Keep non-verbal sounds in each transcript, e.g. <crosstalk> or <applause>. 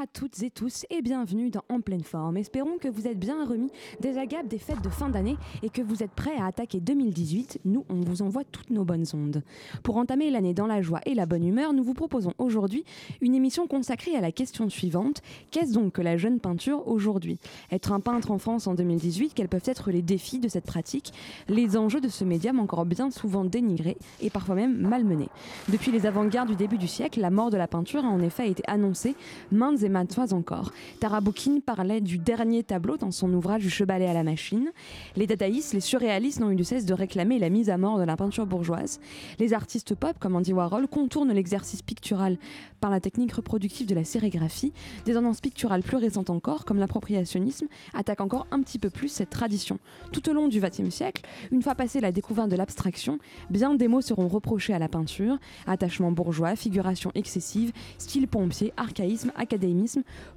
à toutes et tous et bienvenue dans En pleine forme. Espérons que vous êtes bien remis des agapes des fêtes de fin d'année et que vous êtes prêts à attaquer 2018. Nous, on vous envoie toutes nos bonnes ondes. Pour entamer l'année dans la joie et la bonne humeur, nous vous proposons aujourd'hui une émission consacrée à la question suivante. Qu'est-ce donc que la jeune peinture aujourd'hui? Être un peintre en France en 2018, quels peuvent être les défis de cette pratique? Les enjeux de ce médium encore bien souvent dénigré et parfois même malmené. Depuis les avant-gardes du début du siècle, la mort de la peinture a en effet été annoncée maintes et maintes fois encore. Tara Boukine parlait du dernier tableau dans son ouvrage Du chevalet à la machine. Les dadaïstes, les surréalistes n'ont eu de cesse de réclamer la mise à mort de la peinture bourgeoise. Les artistes pop, comme Andy Warhol, contournent l'exercice pictural par la technique reproductive de la sérigraphie. Des tendances picturales plus récentes encore, comme l'appropriationnisme, attaquent encore un petit peu plus cette tradition. Tout au long du XXe siècle, une fois passée la découverte de l'abstraction, bien des mots seront reprochés à la peinture attachement bourgeois, figuration excessive, style pompier, archaïsme,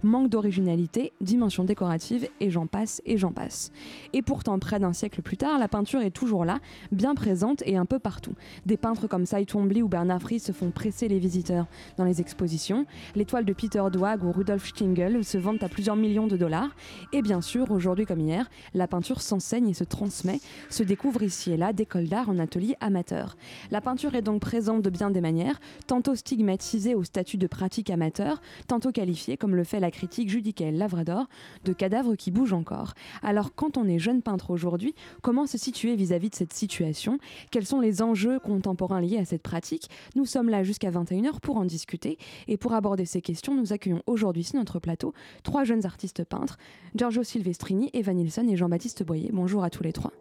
manque d'originalité, dimension décorative, et j'en passe, et j'en passe. Et pourtant, près d'un siècle plus tard, la peinture est toujours là, bien présente et un peu partout. Des peintres comme Cy Twombly ou Bernard Fries se font presser les visiteurs dans les expositions. Les toiles de Peter Doig ou Rudolf Stingel se vendent à plusieurs millions de dollars. Et bien sûr, aujourd'hui comme hier, la peinture s'enseigne et se transmet, se découvre ici et là d'écoles d'art en ateliers amateurs. La peinture est donc présente de bien des manières, tantôt stigmatisée au statut de pratique amateur, tantôt qualifiée, comme le fait la critique Judicaël Lavrador, de cadavre qui bouge encore. Alors quand on est jeune peintre aujourd'hui, comment se situer vis-à-vis de cette situation? Quels sont les enjeux contemporains liés à cette pratique? Nous sommes là jusqu'à 21h pour en discuter et pour aborder ces questions, nous accueillons aujourd'hui sur notre plateau trois jeunes artistes peintres, Giorgio Silvestrini, Eva Nilsson et Jean-Baptiste Boyer. Bonjour à tous les trois.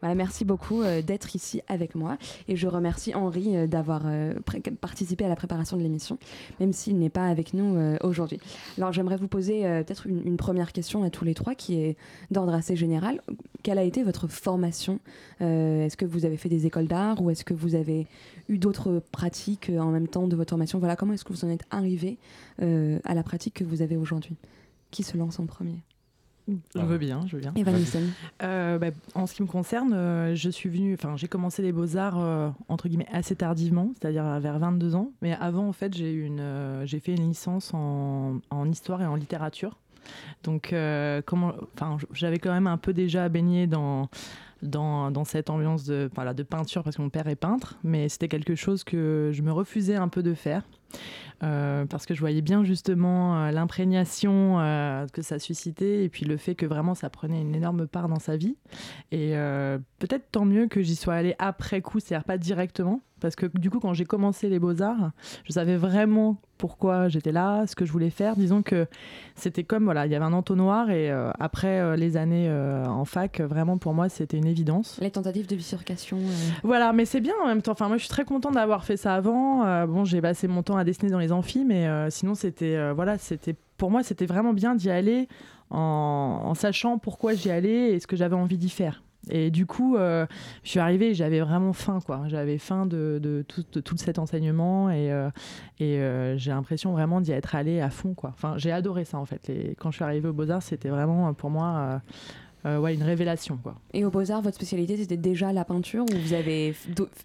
Voilà, merci beaucoup euh, d'être ici avec moi et je remercie Henri euh, d'avoir euh, participé à la préparation de l'émission, même s'il n'est pas avec nous aujourd'hui. Alors j'aimerais vous poser peut-être une, une première question à tous les trois qui est d'ordre assez général. Quelle a été votre formation Est-ce que vous avez fait des écoles d'art ou est-ce que vous avez eu d'autres pratiques en même temps de votre formation? Voilà, comment est-ce que vous en êtes arrivé à la pratique que vous avez aujourd'hui? Qui se lance en premier? Je veux bien, je veux bien. Nilsson. Euh, bah, en ce qui me concerne, euh, je suis venue, enfin, j'ai commencé les beaux-arts euh, entre guillemets assez tardivement, c'est-à-dire vers 22 ans. Mais avant, en fait, j'ai une, j'ai fait une licence en, en histoire et en littérature. Donc, comment, enfin, j'avais quand même un peu déjà baigné dans dans, dans cette ambiance de, voilà, de peinture parce que mon père est peintre, mais c'était quelque chose que je me refusais un peu de faire. Euh, parce que je voyais bien justement euh, l'imprégnation euh, que ça suscitait et puis le fait que vraiment ça prenait une énorme part dans sa vie. Et peut-être tant mieux que j'y sois allée après coup, c'est-à-dire pas directement, parce que du coup quand j'ai commencé les beaux-arts, je savais vraiment pourquoi j'étais là, ce que je voulais faire. Disons que c'était comme, voilà, il y avait un entonnoir et euh, après euh, les années euh, en fac, vraiment pour moi c'était une évidence. Les tentatives de bifurcation. Voilà, mais c'est bien en même temps. Enfin, moi, je suis très contente d'avoir fait ça avant. Bon, j'ai passé mon temps à dessiner dans les amphis, mais euh, sinon, c'était, euh, voilà, c'était, pour moi, c'était vraiment bien d'y aller en, sachant pourquoi j'y allais et ce que j'avais envie d'y faire. Et du coup, euh, je suis arrivée j'avais vraiment faim, quoi. J'avais faim de, tout, de tout cet enseignement et, j'ai l'impression vraiment d'y être allée à fond, quoi. Enfin, j'ai adoré ça, en fait. Les- quand je suis arrivée aux Beaux-Arts, c'était vraiment, pour moi, euh, ouais, une révélation, quoi. Et au Beaux-Arts, votre spécialité, c'était déjà la peinture ou vous avez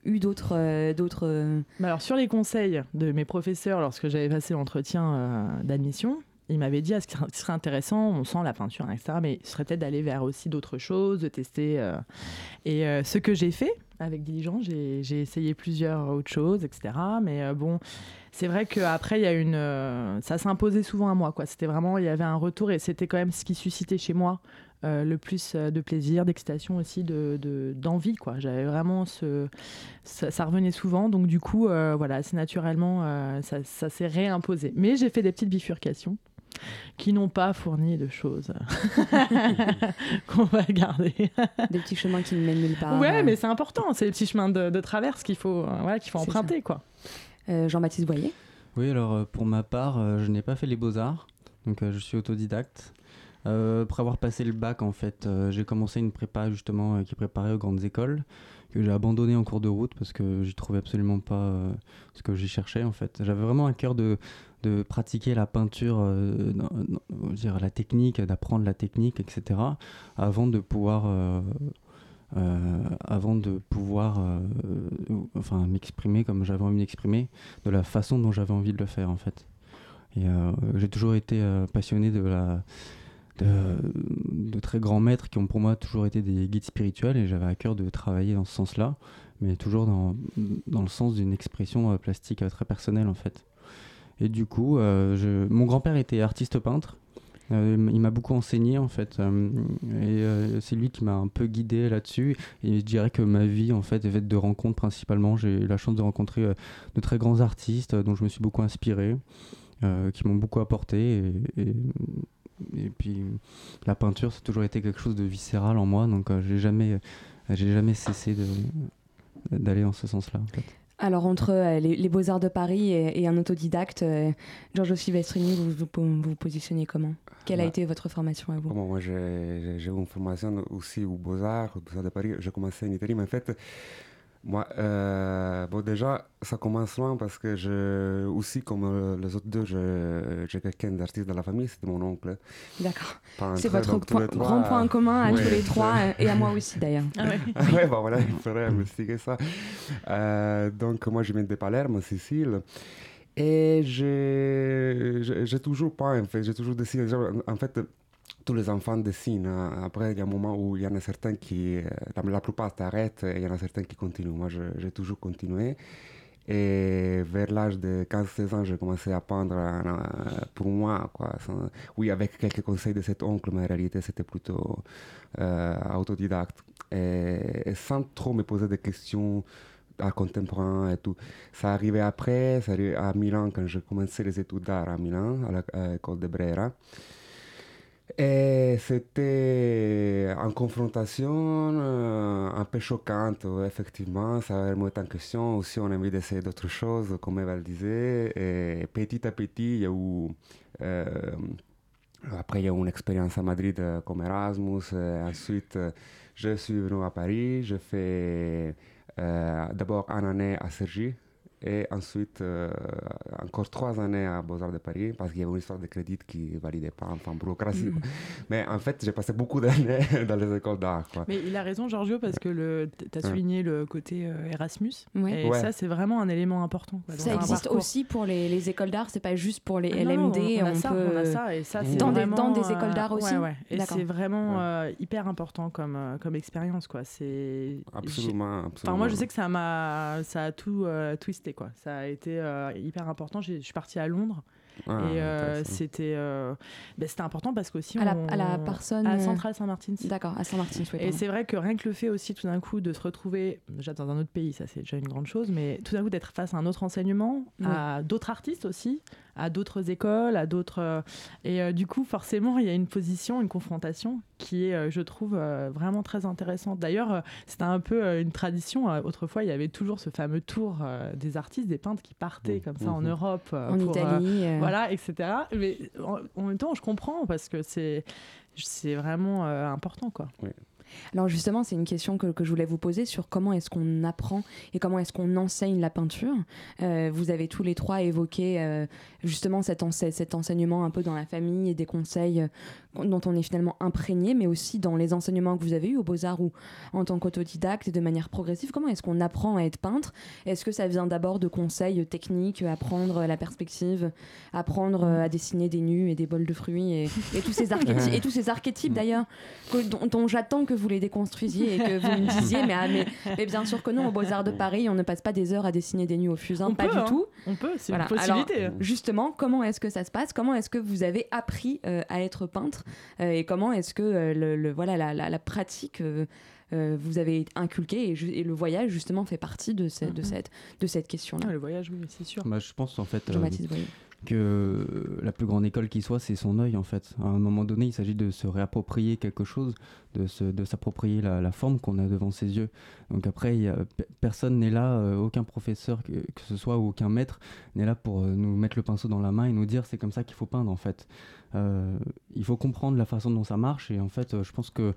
eu d'autres. euh, d'autres euh, alors sur les conseils de mes professeurs lorsque j'avais passé l'entretien d'admission, ils m'avaient dit ah, ce qui serait- intéressant, on sent la peinture, etc. Mais ce serait peut-être d'aller vers aussi d'autres choses, de tester. Et ce que j'ai fait avec diligence, j'ai essayé plusieurs autres choses, etc. Mais bon, c'est vrai qu'après, il y a une, ça s'imposait souvent à moi. quoi. C'était vraiment, il y avait un retour et c'était quand même ce qui suscitait chez moi euh, le plus euh, de plaisir, d'excitation aussi, de de- d'envie. quoi. J'avais vraiment ce, ça, ça revenait souvent, donc du coup, euh, voilà, c'est naturellement, euh, ça, ça s'est réimposé. Mais j'ai fait des petites bifurcations. qui n'ont pas fourni de choses <laughs> qu'on va garder. Des petits chemins qui ne mènent nulle part. Ouais, euh. mais c'est important. C'est les petits chemins de, de traverse qu'il faut, euh, voilà, qu'il faut emprunter, quoi. Euh, Jean-Baptiste Boyer Oui, alors pour ma part, je n'ai pas fait les beaux-arts, donc je suis autodidacte. Euh, après avoir passé le bac, en fait, euh, j'ai commencé une prépa justement euh, qui préparait aux grandes écoles, que j'ai abandonné en cours de route parce que j'y trouvais absolument pas ce que j'y cherchais en fait. J'avais vraiment un cœur de, de pratiquer la peinture, dire, la technique, d'apprendre la technique, etc. avant de pouvoir. avant de pouvoir enfin m'exprimer comme j'avais envie de m'exprimer de la façon dont j'avais envie de le faire en fait. Et j'ai toujours été passionné de la de, très grands maîtres qui ont pour moi toujours été des guides spirituels et j'avais à cœur de travailler dans ce sens-là, mais toujours dans, dans le sens d'une expression euh, plastique euh, très personnelle en fait. Et du coup, euh, mon grand-père était artiste peintre. Il m'a beaucoup enseigné en fait, et c'est lui qui m'a un peu guidé là-dessus. Et je dirais que ma vie en fait est faite de rencontres principalement. J'ai eu la chance de rencontrer de très grands artistes dont je me suis beaucoup inspiré, qui m'ont beaucoup apporté. Et puis la peinture, a toujours été quelque chose de viscéral en moi, donc euh, j'ai jamais, j'ai jamais cessé d'aller dans ce sens-là. En fait. Alors, entre euh, les, les Beaux-Arts de Paris et, et un autodidacte, euh, Giorgio Silvestrini, vous vous, vous vous positionnez comment? Quelle a Bah, été votre formation à vous? Comment moi j'ai eu une formation aussi au Beaux-Arts, au Beaux-Arts de Paris. J'ai commencé en Italie, mais en fait, moi, euh, bon, déjà, ça commence loin parce que je, aussi, comme euh, les autres deux, je- j'ai quelqu'un d'artiste dans la famille, c'était mon oncle. D'accord. C'est votre point- grand point commun à tous les trois <laughs> et à moi aussi d'ailleurs. Ah ouais. Ah ouais, bah voilà, il faudrait investiguer ça. Euh, donc, moi, je viens de Palerme, en Sicile. Et j'ai toujours pas, en fait, j'ai toujours dessiné. En fait, tous les enfants dessinent. hein. Après, il y a un moment où il y en a certains qui. euh, La, plupart t'arrêtent et il y en a certains qui continuent. Moi, j'ai toujours continué. Et vers l'âge de 15-16 ans, j'ai commencé à peindre euh, pour moi. Quoi. Oui, avec quelques conseils de cet oncle, mais en réalité, c'était plutôt euh, autodidacte. Et, sans trop me poser des questions à contemporain et tout. Ça arrivait après, ça arrivait à Milan, quand j'ai commencé les études d'art à Milan, à la- à l'école de Brera. Et c'était en confrontation euh, un peu choquante, effectivement. Ça remet en question. Aussi, on a envie d'essayer d'autres choses, comme Eva disait. Et petit à petit, il y a eu. euh, après, il y a eu une expérience à Madrid euh, comme Erasmus. Ensuite, je suis venu à Paris. Fait euh, d'abord une année à Cergy. Et ensuite, euh, encore trois années à Beaux-Arts de Paris, parce qu'il y avait une histoire de crédit qui ne validait pas, enfin, bureaucratie. quoi. Mais en fait, j'ai passé beaucoup d'années <laughs> dans les écoles d'art. quoi. Mais il a raison, Giorgio, parce que tu as Ouais. souligné le côté euh, Erasmus. Ouais. Et Ouais. ça, c'est vraiment un élément important. quoi, Ça existe parcours. aussi pour les, les écoles d'art, c'est pas juste pour les Ah non, LMD. on, a ça, peut... on a ça, et ça, c'est Dans des- dans des euh, écoles d'art aussi ouais, ouais. Et D'accord. c'est vraiment Ouais. euh, hyper important comme, comme expérience, quoi. C'est Absolument, absolument. Enfin, moi, je sais que ça m'a, ça a tout euh, quoi. Ça a été euh, hyper important. J'ai- Je suis partie à Londres Ah, et euh, c'était, euh, ben, c'était important parce qu'aussi À la- à la Parson, à Centrale Saint-Martin. D'accord, à Saint-Martin, oui. Et c'est vrai que rien que le fait aussi tout d'un coup de se retrouver, déjà dans un autre pays, ça c'est déjà une grande chose, mais tout d'un coup d'être face à un autre enseignement, à d'autres artistes aussi, à d'autres écoles, à d'autres... euh, et euh, du coup forcément il y a une position, une confrontation qui est, euh, je trouve, euh, vraiment très intéressante. D'ailleurs, euh, c'était un peu euh, une tradition. euh, autrefois, il y avait toujours ce fameux tour euh, des artistes, des peintres qui partaient comme ça en Mhm. Europe. euh, en pour, Italie. euh, voilà, etc. Mais en, en même temps, je comprends parce que c'est c'est vraiment euh, important, quoi. Alors justement, c'est une question que, je voulais vous poser sur comment est-ce qu'on apprend et comment est-ce qu'on enseigne la peinture. Euh, vous avez tous les trois évoqué euh, justement cet enseignement un peu dans la famille et des conseils euh, dont on est finalement imprégné, mais aussi dans les enseignements que vous avez eus aux Beaux-Arts ou en tant qu'autodidacte et de manière progressive. Comment est-ce qu'on apprend à être peintre? Est-ce que ça vient d'abord de conseils techniques, apprendre la perspective, apprendre euh, à dessiner des nus et des bols de fruits et, et tous ces archétypes, <laughs> et tous ces archétypes d'ailleurs dont, dont j'attends que vous les déconstruisiez et que vous me disiez, mais, ah, mais, mais bien sûr que non, aux Beaux-Arts de Paris, on ne passe pas des heures à dessiner des nus au fusain, On pas peut, du hein. tout. On peut, c'est Voilà. une possibilité. Alors- Justement, comment est-ce que ça se passe? Comment est-ce que vous avez appris euh, à être peintre? Euh, Et comment est-ce que euh, le, le- voilà, la, la- la pratique euh, euh, vous avez inculqué et, le voyage justement fait partie de, ce- de Mhm. cette, de cette question-là? Ah, le voyage, oui, c'est sûr. Bah, je pense en fait, euh. Que la plus grande école qui soit, c'est son œil en fait. À un moment donné, il s'agit de se réapproprier quelque chose, de, se, de s'approprier la, la forme qu'on a devant ses yeux. Donc après, personne n'est là, euh, aucun professeur que, que ce soit ou aucun maître n'est là pour euh, nous mettre le pinceau dans la main et nous dire c'est comme ça qu'il faut peindre en fait. Euh, il faut comprendre la façon dont ça marche et en fait, je pense que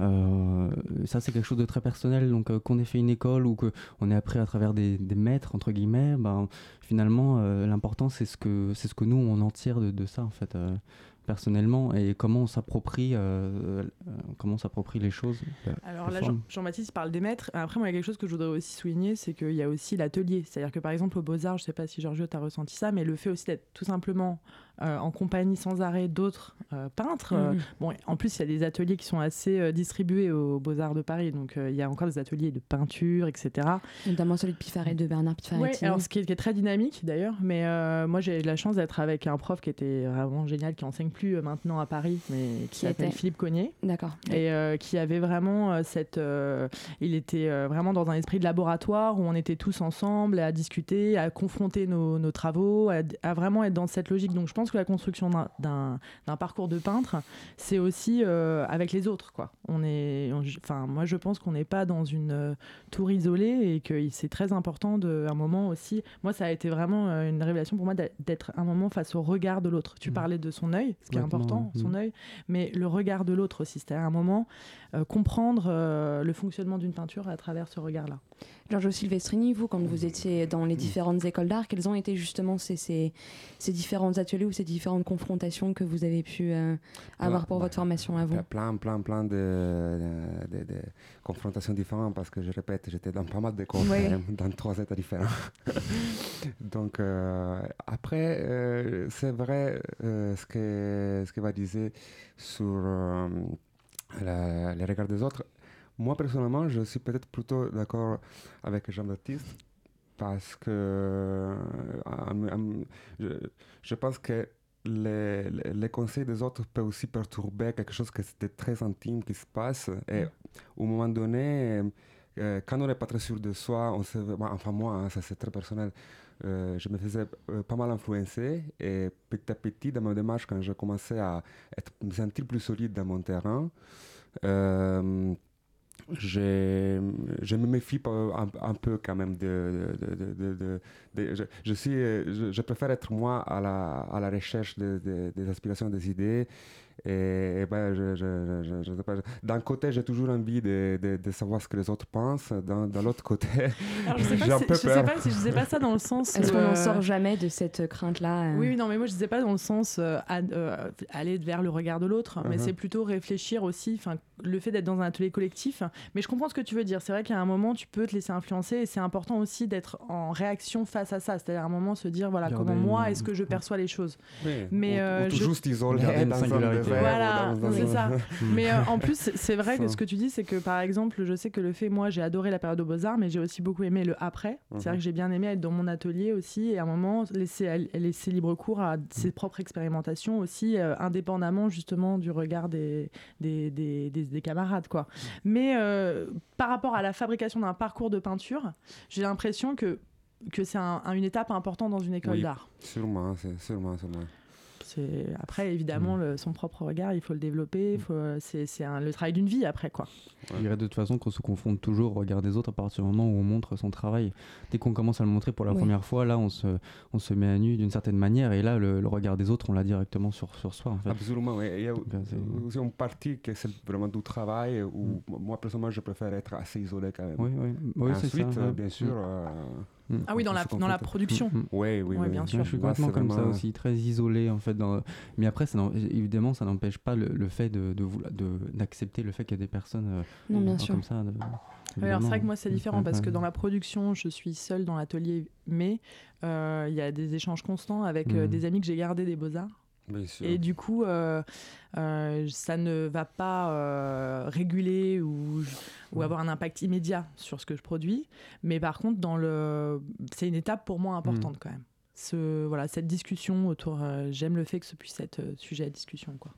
euh, ça c'est quelque chose de très personnel. Donc euh, qu'on ait fait une école ou qu'on ait appris à travers des, des maîtres entre guillemets, ben, finalement euh, l'important c'est ce que c'est ce que nous on en tire de, de ça en fait. personnellement et comment on s'approprie comment on s'approprie les choses Alors là, Jean-. Jean-Baptiste parle des maîtres. Après, moi, il y a quelque chose que je voudrais aussi souligner, c'est qu'il y a aussi l'atelier. C'est-à-dire que par exemple, au Beaux-Arts, je ne sais pas si Giorgio, tu as ressenti ça, mais le fait aussi d'être tout simplement euh, en compagnie sans arrêt d'autres euh, peintres. euh, Mhm. bon, en plus, il y a des ateliers qui sont assez euh, distribués aux Beaux-Arts de Paris. Donc, euh, il y a encore des ateliers de peinture, etc. Notamment celui de Pifaret de Bernard Ouais, Pifaretti. alors ce qui est, qui est très dynamique d'ailleurs, mais euh, moi j'ai eu la chance d'être avec un prof qui était vraiment génial, qui enseigne plus euh, maintenant à Paris, mais qui Qui s'appelle Philippe Cognier D'accord. et euh, qui avait vraiment euh, cette euh, il était euh, vraiment dans un esprit de laboratoire où on était tous ensemble à discuter à confronter nos, nos travaux à, à vraiment être dans cette logique donc je pense que la construction d'un- parcours de peintre c'est aussi euh, avec les autres quoi on est on- enfin moi je pense qu'on n'est pas dans une euh, tour isolée et que c'est très important de un moment aussi moi ça a été vraiment euh, une révélation pour moi d'être- un moment face au regard de l'autre tu Mhm. parlais de son œil ce qui est important son mhm. œil mais le regard de l'autre aussi. C'est-à-dire à un moment euh, comprendre euh, le fonctionnement d'une peinture à travers ce regard-là. Giorgio Silvestrini, vous, quand vous étiez dans Mm. les différentes écoles d'art, quels ont été justement ces, ces, ces différents ateliers ou ces différentes confrontations que vous avez pu euh, avoir pour bah, votre formation à vous Plein, plein, plein, plein de, de, de- de confrontations différentes parce que je répète, j'étais dans pas mal de cours, <laughs> dans trois états différents. <laughs> Donc euh, après, euh, c'est vrai ce que ce que va disait sur la- les regards des autres. Moi personnellement, je suis peut-être plutôt d'accord avec Jean-Baptiste parce que euh, je, je pense que les, les- conseils des autres peuvent aussi perturber quelque chose qui était très intime qui se passe. Et au moment donné, euh, quand on n'est pas très sûr de soi, on se, bon, enfin moi, hein, ça c'est très personnel, euh, je me faisais pas mal influencer et petit à petit dans ma démarche, quand je commençais à être, me sentir plus solide dans mon terrain, euh, je, me méfie un, peu quand même de... je, je je, préfère être moi à la, recherche de- de- des aspirations, des idées. Et, et ben, je, je, je- je sais pas, je- d'un côté, j'ai toujours envie de, de, de savoir ce que les autres pensent. D'un, l'autre côté, <laughs> sais <laughs> j'ai pas, un si, peu je sais peur. pas si je disais pas ça dans le sens. Est-ce qu'on n'en euh, sort jamais de cette crainte-là euh Oui, non, mais moi je disais pas dans le sens euh, à- euh, aller vers le regard de l'autre, mais Mhm. c'est plutôt réfléchir aussi, enfin le fait d'être dans un atelier collectif. Mais je comprends ce que tu veux dire. C'est vrai qu'à un moment tu peux te laisser influencer et c'est important aussi d'être en réaction face à ça. C'est-à-dire à un moment se dire voilà Garder comment moi une- est-ce que je perçois les choses? Oui, Mais, ou, euh, ou tout je- juste une dans un Voilà, c'est ça. <laughs> Mais euh, en plus, <laughs> c'est- vrai que ce que tu dis, c'est que par exemple, je sais que le fait, moi, j'ai adoré la période aux Beaux-Arts, mais j'ai aussi beaucoup aimé le après. C'est vrai Mhm. que j'ai bien aimé être dans mon atelier aussi et à un moment laisser, laisser libre cours à ses propres expérimentations aussi, euh, indépendamment justement du regard des, des, des, des- des camarades. Quoi. Mais euh, par rapport à la fabrication d'un parcours de peinture, j'ai l'impression que que c'est un- un- une étape importante dans une école Oui. d'art. Sûrement, c'est, sûrement, sûrement. C'est après évidemment le- son propre regard, il faut le développer, il faut- c'est c'est un- le travail d'une vie après quoi. Je dirais de toute façon qu'on se confronte toujours au regard des autres à partir du moment où on montre son travail. Dès qu'on commence à le montrer pour la Oui. première fois, là, on se, on se met à nu d'une certaine manière et là, le, le regard des autres, on l'a directement sur, sur soi. En fait. Absolument, oui. Il y a euh, aussi une partie qui c'est vraiment du travail où moi, personnellement, je préfère être assez isolé quand même. Oui, oui, oui c'est ça. Ensuite, euh, ouais. bien sûr. Mm. euh, Mm. Ah oui, dans la, dans la production. Mm, mm. Oui, oui, Ouais, oui. bien sûr. Ouais, je suis complètement comme ça aussi, très isolé en fait. Dans... Mais après, ça évidemment, ça n'empêche pas le, le fait de, de, vouloir- de- d'accepter le fait qu'il y a des personnes euh, Non, bien sûr. comme ça. de- Ouais, alors c'est vrai que moi c'est différent Ouais, parce ouais. que dans la production je suis seule dans l'atelier mais euh, il y a des échanges constants avec euh, des amis que j'ai gardés des beaux-arts. Et du coup euh, euh, ça ne va pas euh, réguler ou, ou Ouais. avoir un impact immédiat sur ce que je produis mais par contre dans le c'est une étape pour moi importante quand même ce, voilà, cette discussion autour j'aime le fait que ce puisse être sujet à discussion quoi.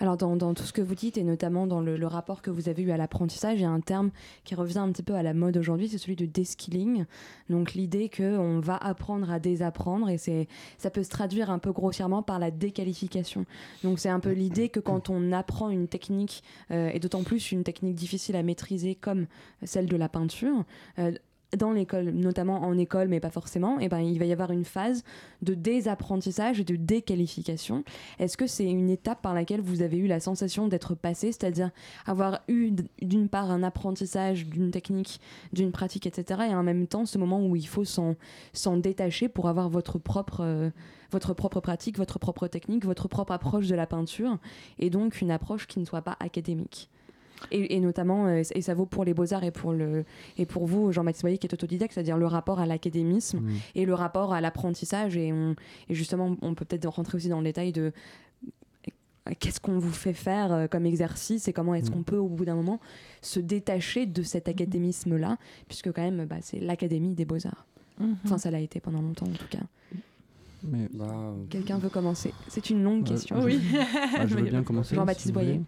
Alors dans, tout ce que vous dites et notamment dans le, rapport que vous avez eu à l'apprentissage, il y a un terme qui revient un petit peu à la mode aujourd'hui, c'est celui de deskilling. Donc l'idée qu'on va apprendre à désapprendre et c'est ça peut se traduire un peu grossièrement par la déqualification. Donc c'est un peu l'idée que quand on apprend une technique euh, et d'autant plus une technique difficile à maîtriser comme celle de la peinture, euh, dans l'école, notamment en école, mais pas forcément, et eh ben, il va y avoir une phase de désapprentissage et de déqualification. Est-ce que c'est une étape par laquelle vous avez eu la sensation d'être passé, c'est-à-dire avoir eu d'une part un apprentissage d'une technique, d'une pratique, etc., et en même temps ce moment où il faut s'en détacher pour avoir votre propre, euh, votre propre pratique, votre propre technique, votre propre approche de la peinture, et donc une approche qui ne soit pas académique? Et, notamment, euh, et ça vaut pour les beaux-arts et, pour le, et pour vous, Jean-Baptiste Boyer, qui est autodidacte, c'est-à-dire le rapport à l'académisme mmh. et le rapport à l'apprentissage. Et, et justement, on peut peut-être rentrer aussi dans le détail de qu'est-ce qu'on vous fait faire euh, comme exercice et comment est-ce mmh. qu'on peut au bout d'un moment se détacher de cet mmh. académisme-là, puisque quand même bah, c'est l'Académie des beaux-arts. Enfin, ça l'a été pendant longtemps en tout cas. Mais... Bah, Quelqu'un veut commencer? C'est une longue question. Oui. Je veux bien <laughs> commencer. Jean-Baptiste Boyer.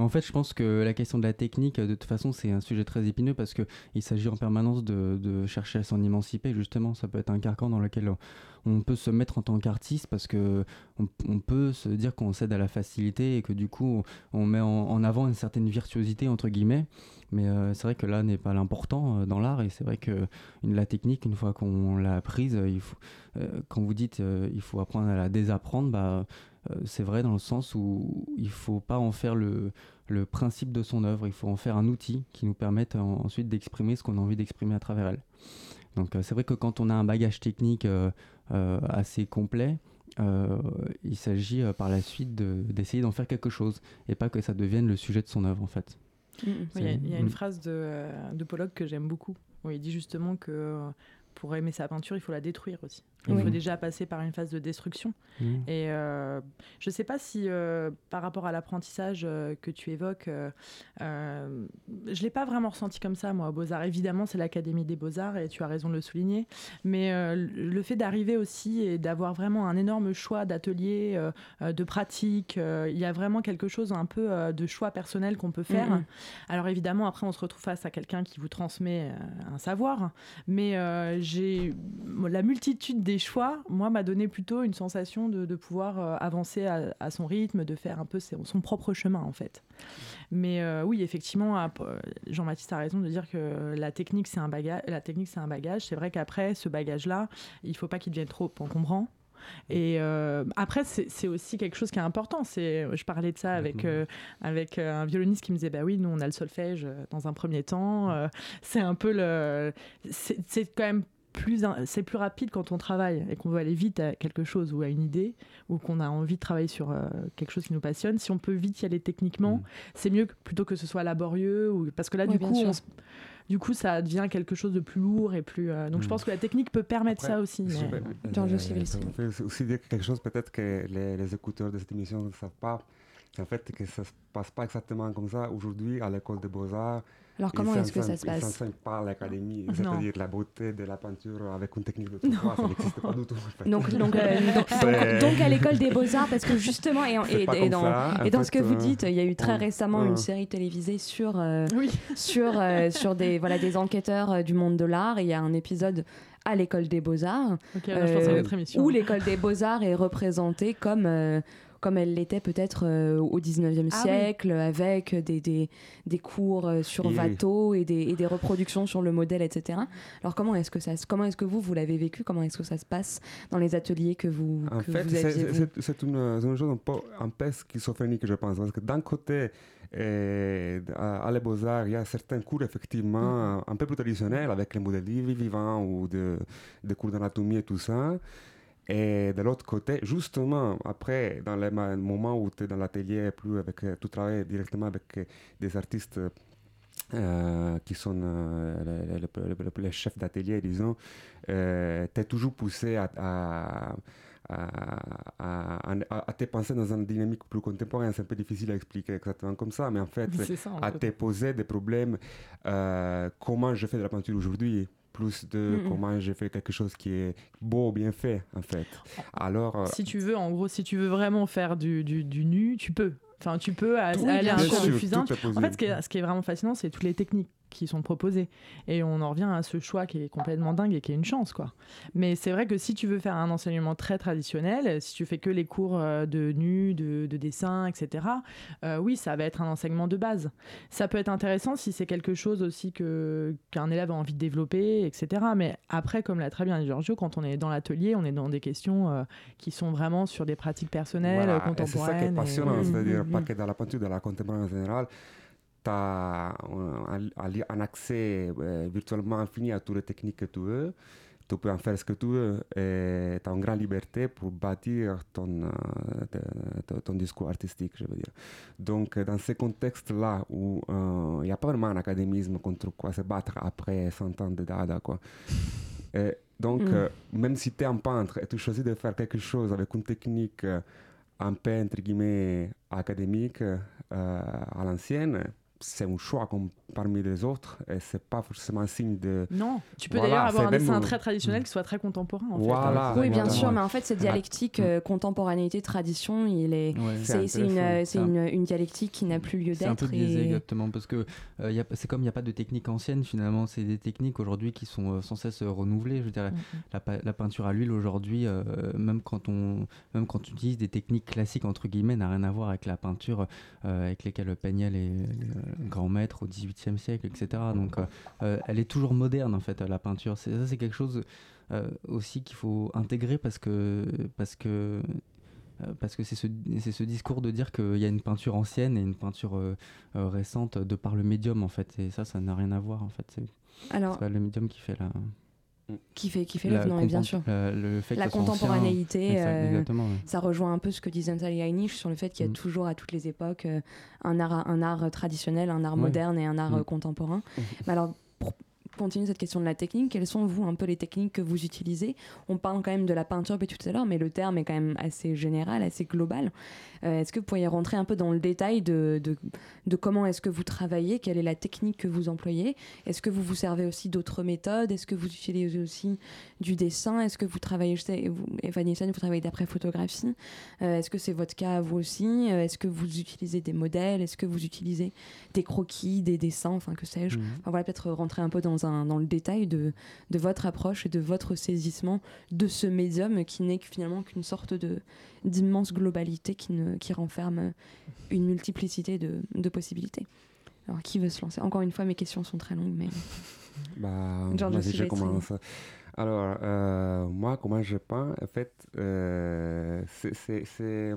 En fait, je pense que la question de la technique, de toute façon, c'est un sujet très épineux parce qu'il s'agit en permanence de, chercher à s'en émanciper. Justement, ça peut être un carcan dans lequel on peut se mettre en tant qu'artiste parce que on, peut se dire qu'on cède à la facilité et que du coup, on met en, avant une certaine virtuosité entre guillemets. Mais euh, c'est vrai que là n'est pas l'important euh, dans l'art et c'est vrai que la technique, une fois qu'on l'a apprise, euh, quand vous dites il faut apprendre à la désapprendre, bah euh, c'est vrai dans le sens où il ne faut pas en faire le, principe de son œuvre, il faut en faire un outil qui nous permette ensuite d'exprimer ce qu'on a envie d'exprimer à travers elle. Donc euh, c'est vrai que quand on a un bagage technique euh, assez complet, il s'agit par la suite d'essayer d'en faire quelque chose et pas que ça devienne le sujet de son œuvre en fait. Mm, mm. Il y, a une phrase de, de Pollock que j'aime beaucoup où il dit justement que pour aimer sa peinture, il faut la détruire aussi. Il faut déjà passer par une phase de destruction. Mmh. Et euh, je ne sais pas si, euh, par rapport à l'apprentissage euh, que tu évoques, je ne l'ai pas vraiment ressenti comme ça, moi, aux Beaux-Arts. Évidemment, c'est l'Académie des Beaux-Arts, et tu as raison de le souligner. Mais le fait d'arriver aussi et d'avoir vraiment un énorme choix d'ateliers, de pratiques, il y a vraiment quelque chose, un peu de choix personnel qu'on peut faire. Mmh. Alors évidemment, après, on se retrouve face à quelqu'un qui vous transmet un savoir. Mais j'ai la multitude des choix, moi, m'a donné plutôt une sensation de, pouvoir euh, avancer à, son rythme, de faire un peu son, propre chemin, en fait. Mais euh, oui, effectivement, euh, Jean-Baptiste a raison de dire que la technique, c'est un bagage. La technique, c'est un bagage. C'est vrai qu'après, ce bagage-là, il faut pas qu'il devienne trop encombrant. Et après, c'est aussi quelque chose qui est important. C'est, je parlais de ça avec, avec un violoniste qui me disait, bah oui, nous on a le solfège dans un premier temps. c'est un peu le, c'est quand même plus c'est plus rapide quand on travaille et qu'on veut aller vite à quelque chose ou à une idée ou qu'on a envie de travailler sur euh, quelque chose qui nous passionne. Si on peut vite y aller techniquement mm. c'est mieux que, plutôt que ce soit laborieux ou parce que là du coup du coup ça devient quelque chose de plus lourd et plus euh, donc je mm. pense que la technique peut permettre ça aussi mais... Euh, aussi, aussi dire quelque chose peut-être que les, les, écouteurs de cette émission ne savent pas. C'est en fait que ça se passe pas exactement comme ça. Aujourd'hui à l'école des beaux-arts alors comment est-ce que ça se passe Ça ne pas à l'académie, c'est-à-dire la beauté de la peinture avec une technique de trois, ça n'existe pas du tout. donc, donc, euh, donc, à l'école des beaux-arts, parce que justement, et, et, dans, et dans ce que vous euh, dites, il y a eu très récemment une série télévisée sur, euh, sur, <laughs> sur des, voilà, des enquêteurs du monde de l'art, il y a un épisode à l'école des beaux-arts, où l'école des beaux-arts est représentée comme comme elle l'était peut-être euh, au 19e ah siècle, avec des, des, des, cours euh, sur Watteau et des, et des, reproductions sur le modèle, etc. Alors comment est-ce que, ça, comment est-ce que vous, vous l'avez vécu? Comment est-ce que ça se passe dans les ateliers que vous, en que fait, C'est une, une, chose un peu, un peu schizophrénique, je pense. Parce que d'un côté, et à, les Beaux-Arts, il y a certains cours effectivement mm. un peu plus traditionnels avec les modèles vivants ou des de cours d'anatomie et tout ça. Et de l'autre côté, justement, après, dans les moments où tu es dans l'atelier, plus avec, euh, tu travailles directement avec euh, des artistes euh, qui sont les, chefs d'atelier, disons, tu es toujours poussé à, à, à, te penser dans une dynamique plus contemporaine. C'est un peu difficile à expliquer exactement comme ça, mais en fait, <laughs> à te poser des problèmes. comment je fais de la peinture aujourd'hui? Plus de comment j'ai fait quelque chose qui est beau, bien fait, en fait. Alors, si tu veux, en gros, si tu veux vraiment faire du, du, nu, tu peux. Enfin, tu peux à- aller à un cours de fusain. tout est En fait, ce possible. qui est, ce qui est vraiment fascinant, c'est toutes les techniques qui sont proposées. Et on en revient à ce choix qui est complètement dingue et qui est une chance, quoi. Mais c'est vrai que si tu veux faire un enseignement très traditionnel, si tu fais que les cours euh, de nu, de, de dessin, etc., euh, oui, ça va être un enseignement de base. Ça peut être intéressant si c'est quelque chose aussi que qu'un élève a envie de développer, etc. Mais après, comme l'a très bien dit Giorgio, quand on est dans l'atelier, on est dans des questions euh, qui sont vraiment sur des pratiques personnelles, Voilà, et c'est ça qui contemporaines. est passionnant, c'est-à-dire pas que dans la peinture, dans la contemporaine en général, tu as un, accès euh, virtuellement infini à toutes les techniques que tu veux. Tu peux en faire ce que tu veux et tu as une grande liberté pour bâtir ton, euh, ton discours artistique, je veux dire. Donc, euh, dans ces contextes-là où euh, il n'y a pas vraiment un académisme contre quoi se battre après 100 ans de dada, quoi. Et donc, Mm. euh, même si tu es un peintre et tu choisis de faire quelque chose avec une technique euh, un peu, entre guillemets, académique euh, à l'ancienne, c'est un choix comme parmi les autres et c'est pas forcément un signe de. Non, tu peux Voilà, d'ailleurs avoir un dessin euh, très traditionnel qui soit très contemporain. En Voilà. fait, Oui, bien sûr, mais en fait, cette dialectique euh, contemporanéité tradition, il est Ouais. c'est c'est une, c'est dialectique qui n'a plus lieu C'est un peu d'être. biaisé et- exactement parce que euh, y a- c'est comme il n'y a pas de technique ancienne finalement, c'est des techniques aujourd'hui qui sont euh, sans cesse euh, renouvelées. Je veux dire, Mm, la, peinture à l'huile aujourd'hui, euh, même quand on même quand tu utilises des techniques classiques entre guillemets, n'a rien à voir avec la peinture euh, avec lesquelles peignaient les, les grands maîtres au XVIIIe siècle, etc. Donc euh, euh, elle est toujours moderne en fait la peinture. C'est ça c'est quelque chose euh, aussi qu'il faut intégrer parce que parce que parce que c'est ce, c'est ce discours de dire qu'il y a une peinture ancienne et une peinture euh, euh, récente de par le médium en fait et ça ça n'a rien à voir en fait c'est Alors, c'est pas le médium qui fait la, qui fait, qui fait l'œuvre, non, mais bien sûr. la- le fait que La ancien. contemporanéité, euh, ouais. ça rejoint un peu ce que disait Natalie Heinisch sur le fait qu'il y a Mm. toujours à toutes les époques euh, un, art, un art traditionnel, un art Ouais. moderne et un art Mm. euh, contemporain. Mais alors, pour continuer cette question de la technique, quelles sont, vous, un peu les techniques que vous utilisez? On parle quand même de la peinture depuis tout à l'heure, mais le terme est quand même assez général, assez global. Euh, est-ce que vous pourriez rentrer un peu dans le détail de, de, de comment est-ce que vous travaillez? Quelle est la technique que vous employez? Est-ce que vous vous servez aussi d'autres méthodes? Est-ce que vous utilisez aussi du dessin? Est-ce que vous travaillez, je sais, vous, Eva Nielsen, vous travaillez d'après photographie? Euh, Est-ce que c'est votre cas à vous aussi? Euh, Est-ce que vous utilisez des modèles? Est-ce que vous utilisez des croquis, des dessins, enfin que sais-je? Mhm. Enfin, voilà, peut-être rentrer un peu dans, un, dans le détail de, de votre approche et de votre saisissement de ce médium qui n'est finalement qu'une sorte de d'immense globalité qui, ne, qui renferme une multiplicité de, de possibilités. Alors, qui veut se lancer? Encore une fois, mes questions sont très longues, mais <laughs> Bah, vas-y, je commence. Alors, euh, moi, comment je peins, en fait, euh, c'est-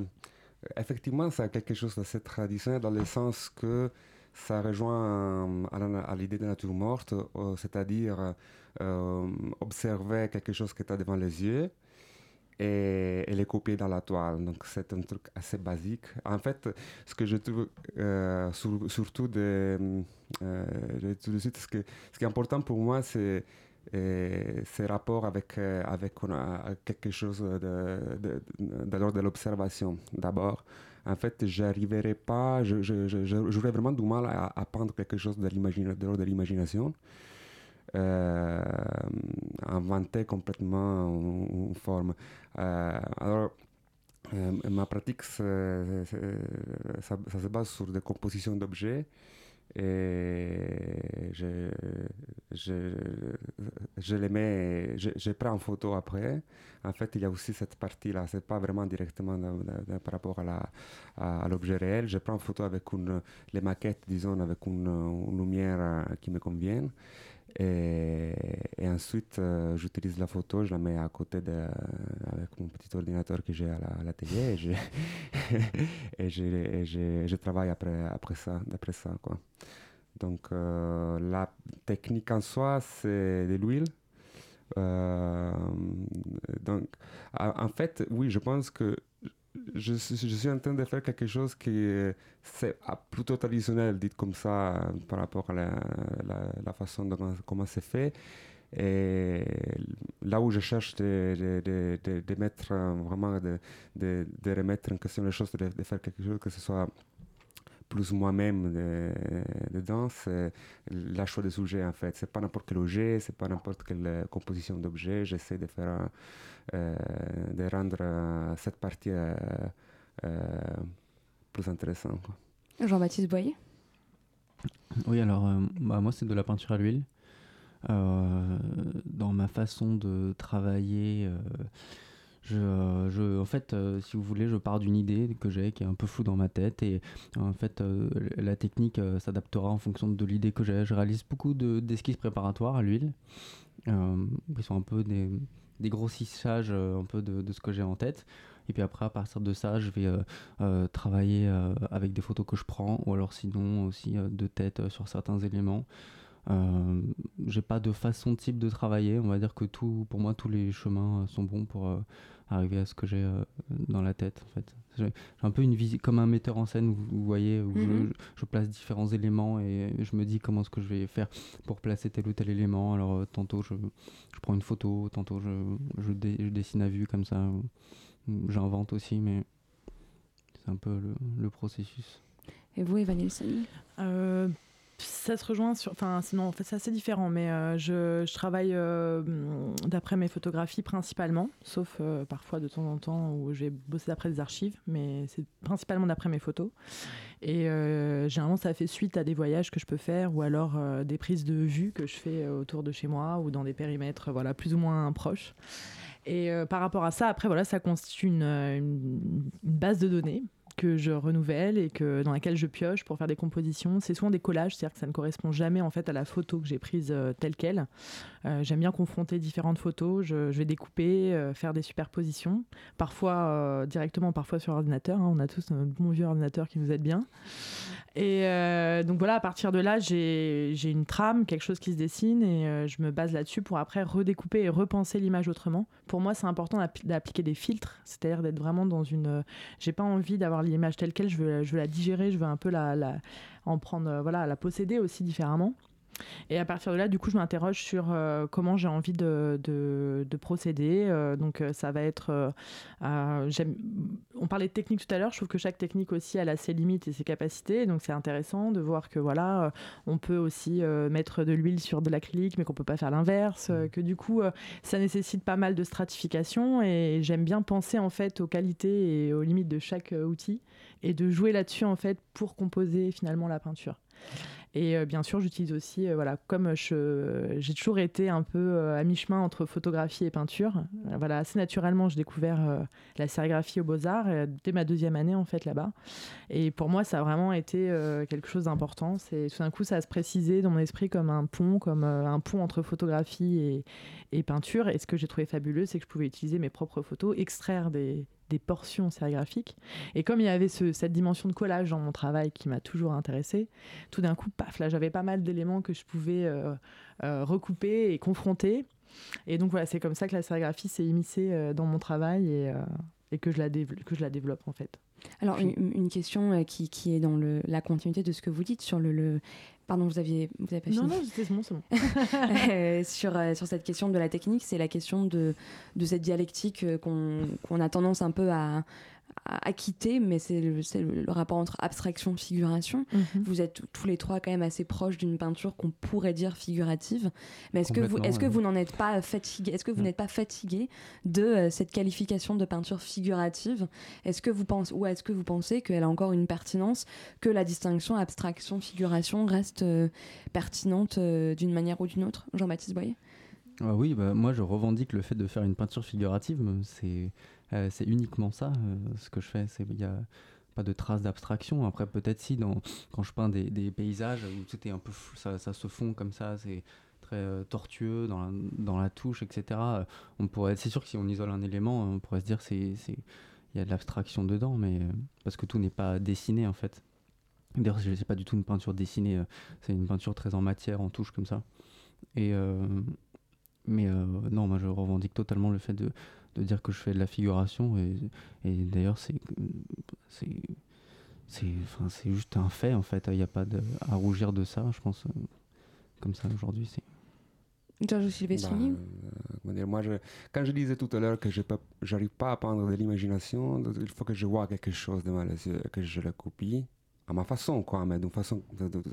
effectivement, c'est quelque chose d'assez traditionnel dans le sens que ça rejoint euh, à, l'idée de nature morte, euh, c'est-à-dire euh, observer quelque chose que tu as devant les yeux et, et les copier dans la toile. Donc, c'est un truc assez basique. En fait, ce que je trouve sur- surtout de, tout de suite, ce, qui est important pour moi, c'est ces rapports avec, quelque chose de, de, de l'observation d'abord. En fait, j'arriverai pas, j'aurais vraiment du mal à, à prendre quelque chose de, l'ordre de l'imagination. Euh, inventer complètement une, forme. Euh, alors, euh, ma pratique, ça se base sur des compositions d'objets et je, je, je les mets, je, je prends en photo après. En fait, il y a aussi cette partie-là, c'est pas vraiment directement par rapport à, la, à, l'objet réel. Je prends en photo avec une, les maquettes, disons, avec une, une lumière euh, qui me convienne. Et, ensuite, euh, j'utilise la photo, je la mets à côté de, avec mon petit ordinateur que j'ai à à la <laughs> et, je, et, je, je, travaille après, après ça, d'après ça. Quoi. Donc, euh, la technique en soi, c'est de l'huile. Euh, donc, en fait, oui, je pense que je, suis- en train de faire quelque chose qui est c'est plutôt traditionnel, dit comme ça, par rapport à la, la- façon dont comment c'est fait. Et là où je cherche de, de, de, de- de mettre euh, vraiment, de, de, de remettre en question les choses, de, de faire quelque chose que ce soit plus moi-même de- dedans, c'est la choix des sujets en fait. C'est pas n'importe quel objet, c'est pas n'importe quelle euh, composition d'objet. J'essaie de faire, un- euh, de rendre euh, cette partie euh, euh, plus intéressant. quoi. Jean-Baptiste Boyer? Oui, alors euh, bah, moi c'est de la peinture à l'huile. Euh, dans ma façon de travailler, euh, je, euh, je- en fait, euh, si vous voulez, je pars d'une idée que j'ai qui est un peu floue dans ma tête et en fait, euh, la technique s'adaptera en fonction de l'idée que j'ai. Je réalise beaucoup de- d'esquisses préparatoires à l'huile. Ils sont un peu des, des grossissages un peu de, de ce que j'ai en tête. Et puis après, à partir de ça, je vais travailler avec des photos que je prends ou alors sinon aussi de tête sur certains éléments. Euh, j'ai pas de façon type de travailler. On va dire que tout, pour moi, tous les chemins euh, sont bons pour euh, arriver à ce que j'ai euh, dans la tête. En fait, j'ai un peu une vision comme un metteur en scène. Vous, vous voyez, où Mhm. je, je place différents éléments et je me dis comment est-ce que je vais faire pour placer tel ou tel élément. Alors euh, tantôt je, je prends une photo, tantôt je, je, dé- je dessine à vue comme ça. J'invente aussi, mais c'est un peu le, le processus. Et vous, Eva Nielsen? Euh, ça se rejoint sur. Enfin, sinon, c'est assez différent, mais euh, je, travaille euh, d'après mes photographies principalement, sauf euh, parfois de temps en temps où je vais bosser d'après des archives, mais c'est principalement d'après mes photos. Et généralement, ça fait suite à des voyages que je peux faire ou alors des prises de vue que je fais autour de chez moi ou dans des périmètres voilà, plus ou moins proches. Et par rapport à ça, après, voilà, ça constitue une base de données que je renouvelle et que, dans laquelle je pioche pour faire des compositions. C'est souvent des collages, c'est-à-dire que ça ne correspond jamais en fait à la photo que j'ai prise euh, telle qu'elle. Euh, J'aime bien confronter différentes photos, je, vais découper, euh, faire des superpositions, parfois directement, parfois sur ordinateur. hein. On a tous un bon vieux ordinateur qui nous aide bien. Et donc voilà, à partir de là, j'ai une trame, quelque chose qui se dessine et je me base là-dessus pour après redécouper et repenser l'image autrement. Pour moi, c'est important d'appli- d'appliquer des filtres, c'est-à-dire d'être vraiment dans une. J'ai pas envie d'avoir l'image telle quelle, je veux, je veux la digérer, je veux un peu la, la- en prendre, euh, voilà, la posséder aussi différemment. Et à partir de là, du coup, je m'interroge sur euh, comment j'ai envie de, de- de procéder. Euh, donc, euh, ça va être. euh, on parlait de technique tout à l'heure. Je trouve que chaque technique aussi elle a ses limites et ses capacités. Donc, c'est intéressant de voir que voilà, on peut aussi mettre de l'huile sur de l'acrylique, mais qu'on peut pas faire l'inverse. que du coup, ça nécessite pas mal de stratification. Et j'aime bien penser en fait aux qualités et aux limites de chaque outil et de jouer là-dessus en fait pour composer finalement la peinture. Et euh, bien sûr, j'utilise aussi, euh, voilà, comme j'ai toujours été un peu euh, à mi-chemin entre photographie et peinture. voilà, assez naturellement, j'ai découvert la sérigraphie aux Beaux-Arts dès ma deuxième année, en fait, là-bas. Et pour moi, ça a vraiment été quelque chose d'important. C'est tout d'un coup, ça a se précisé dans mon esprit comme un pont, comme un pont entre photographie et, et peinture. Et ce que j'ai trouvé fabuleux, c'est que je pouvais utiliser mes propres photos, extraire des, des portions sérigraphiques. Et comme il y avait ce- cette dimension de collage dans mon travail qui m'a toujours intéressée, tout d'un coup, paf, là, j'avais pas mal d'éléments que je pouvais euh, euh, recouper et confronter. Et donc voilà, c'est comme ça que la sérigraphie s'est immiscée euh, dans mon travail et, et que, je la que je la développe en fait. Alors, une, une question qui, qui est dans le, la continuité de ce que vous dites sur le. le- Pardon, vous aviez, vous avez pas Non, fini non, c'est bon, c'est bon. <laughs> Euh, sur, euh, sur cette question de la technique, c'est la question de, de cette dialectique euh, qu'on qu'on a tendance un peu à, à, quitter, mais c'est le, c'est le- le rapport entre abstraction et figuration. Vous êtes tous les trois quand même assez proches d'une peinture qu'on pourrait dire figurative. Mais est-ce que vous, est-ce que vous n'en êtes pas fatigué Est-ce que vous Mm. n'êtes pas fatigué de euh, cette qualification de peinture figurative? Est-ce que vous pensez ou est-ce que vous pensez qu'elle a encore une pertinence, que la distinction abstraction figuration reste euh, pertinente euh, d'une manière ou d'une autre? Jean-Baptiste Boyer Ah oui, bah, moi je revendique le fait de faire une peinture figurative. C'est euh, c'est uniquement ça euh, ce que je fais. Il n'y a pas de traces d'abstraction. Après, peut-être si, dans, quand je peins des, paysages où tout est un peu, ça, se fond comme ça, c'est très euh, tortueux dans la, dans la touche, etc. on pourrait, c'est sûr que si on isole un élément, on pourrait se dire c'est il y a de l'abstraction dedans, mais parce que tout n'est pas dessiné en fait. D'ailleurs, c'est c'est pas du tout une peinture dessinée, c'est une peinture très en matière, en touche comme ça. Et mais non, moi je revendique totalement le fait de, de dire que je fais de la figuration et, et d'ailleurs c'est c'est c'est enfin c'est juste un fait en fait. Il n'y a pas de, à rougir de ça, je pense. euh, comme ça aujourd'hui, c'est Giorgio Silvestrini Bah, euh, moi, je- quand je disais tout à l'heure que je n'arrive pas à prendre de l'imagination, il faut que je vois quelque chose devant les yeux et que je le copie à ma façon, quoi, mais d'une façon,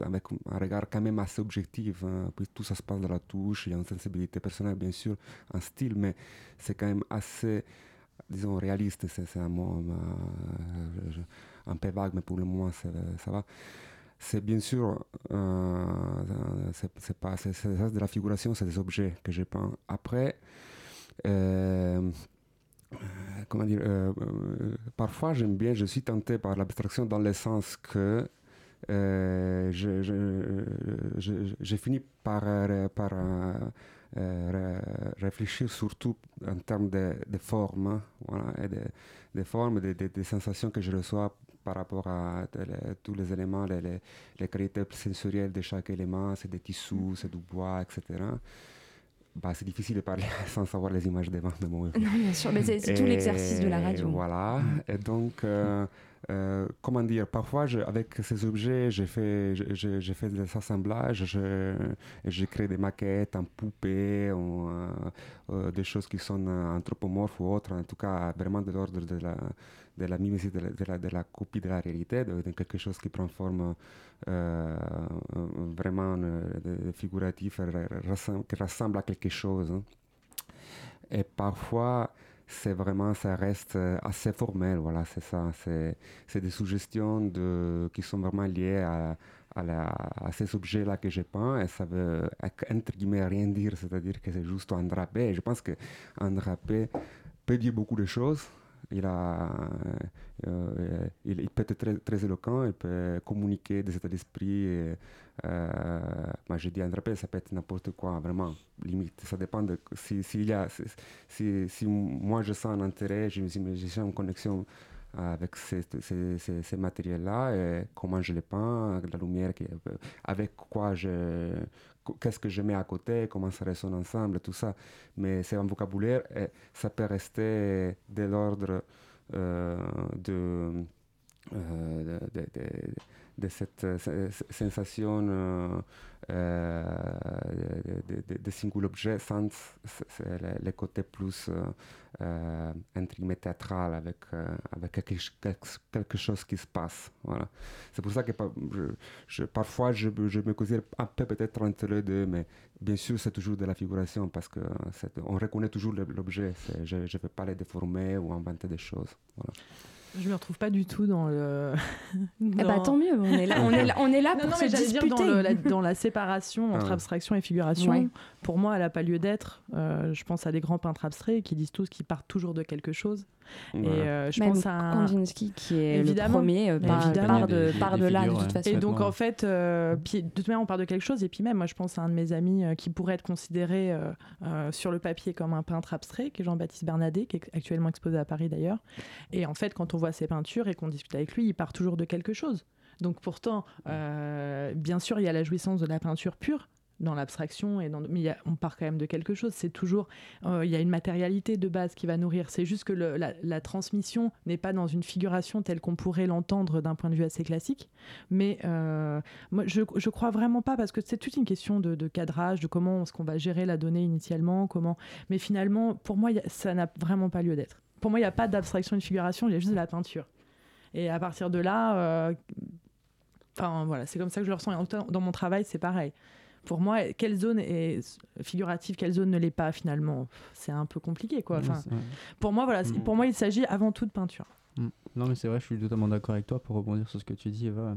avec un regard quand même assez objectif. hein. Puis tout ça se passe dans la touche, il y a une sensibilité personnelle, bien sûr, un style, mais c'est quand même assez, disons, réaliste. C'est un euh, un peu vague, mais pour le moment, ça va. C'est bien sûr, euh, c'est pas, c'est de la figuration, c'est des objets que je peins. Après, euh, comment dire, euh, parfois j'aime bien, je suis tenté par l'abstraction dans le sens que j'ai fini par, par réfléchir surtout en termes de, formes, voilà, et de formes, des sensations que je reçois par rapport à tous les éléments, les, les, les, qualités sensorielles de chaque élément, c'est des tissus, c'est du bois, etc. Bah, c'est difficile de parler <laughs> sans savoir les images devant de moi. Non, bien sûr, mais c'est tout l'exercice de la radio. Voilà, mm. et donc, euh, euh, comment dire, parfois, je, avec ces objets, j'ai fait, j'ai fait des assemblages, je, je crée des maquettes en poupées, ou, euh, des choses qui sont anthropomorphes ou autres, en tout cas, vraiment de l'ordre de la de la mimésie, de la, copie de la réalité, de, quelque chose qui prend forme euh, vraiment euh, figuratif, qui ressemble à quelque chose. Hein. Et parfois, c'est vraiment, ça reste assez formel, voilà, c'est ça. C'est des suggestions qui sont vraiment liées à, ces objets-là que j'ai peints, et ça veut, entre guillemets, rien dire, c'est-à-dire que c'est juste un drapé. Et je pense qu'un drapé peut dire beaucoup de choses, il, a, euh, il, peut être très, très, éloquent, il peut communiquer des états d'esprit. Euh, je dis un drapé, ça peut être n'importe quoi, vraiment, limite. Ça dépend de si, si, y a, si, si, moi je sens un intérêt, je, je sens une connexion avec ces, ces, ces, matériels-là et comment je les peins, la lumière, avec quoi je, qu'est-ce que je mets à côté, comment ça résonne ensemble, tout ça. Mais c'est un vocabulaire et ça peut rester de l'ordre euh, de, euh, de, cette sensation euh, de, single objet sans le, côté plus euh, théâtral avec, avec quelque, chose qui se passe. Voilà. C'est pour ça que parfois je, me considère un peu peut-être entre les deux, mais bien sûr c'est toujours de la figuration parce qu'on reconnaît toujours l'objet. Je ne vais pas les déformer ou inventer des choses. Je me retrouve pas du tout dans le. dans... <laughs> Eh bah tant mieux, on est là, on est là, on est là pour non, se disputer. Dire dans, le, la, dans, la, séparation entre ah abstraction et figuration, pour moi, elle n'a pas lieu d'être. Euh, je pense à des grands peintres abstraits qui disent tous qu'ils partent toujours de quelque chose. Et euh, je pense à Kandinsky qui est évidemment, le premier euh, par, part, de, par de là de toute façon. Et donc en fait, euh, puis, de toute manière on part de quelque chose. Et puis même moi je pense à un de mes amis qui pourrait être considéré sur le papier comme un peintre abstrait, qui est Jean-Baptiste Bernadet, qui est actuellement exposé à Paris d'ailleurs. Et en fait quand on voit ses peintures et qu'on discute avec lui, il part toujours de quelque chose. Donc pourtant, bien sûr, il y a la jouissance de la peinture pure, dans l'abstraction, et dans... mais on part quand même de quelque chose. C'est toujours, euh, il y a une matérialité de base qui va nourrir. C'est juste que la, transmission n'est pas dans une figuration telle qu'on pourrait l'entendre d'un point de vue assez classique. Mais euh, moi, je, je crois vraiment pas parce que c'est toute une question de, cadrage, de comment est-ce qu'on va gérer la donnée initialement, comment. Mais finalement, pour moi, ça n'a vraiment pas lieu d'être. Pour moi, il n'y a pas d'abstraction et de figuration, il y a juste de la peinture. Et à partir de là, euh, enfin voilà, c'est comme ça que je le ressens. Dans mon travail, c'est pareil pour moi, quelle zone est figurative, quelle zone ne l'est pas finalement? C'est un peu compliqué, quoi. Enfin, pour moi, voilà, mm. pour moi, il s'agit avant tout de peinture. Mm. Non, mais c'est vrai, je suis totalement d'accord avec toi pour rebondir sur ce que tu dis, Eva.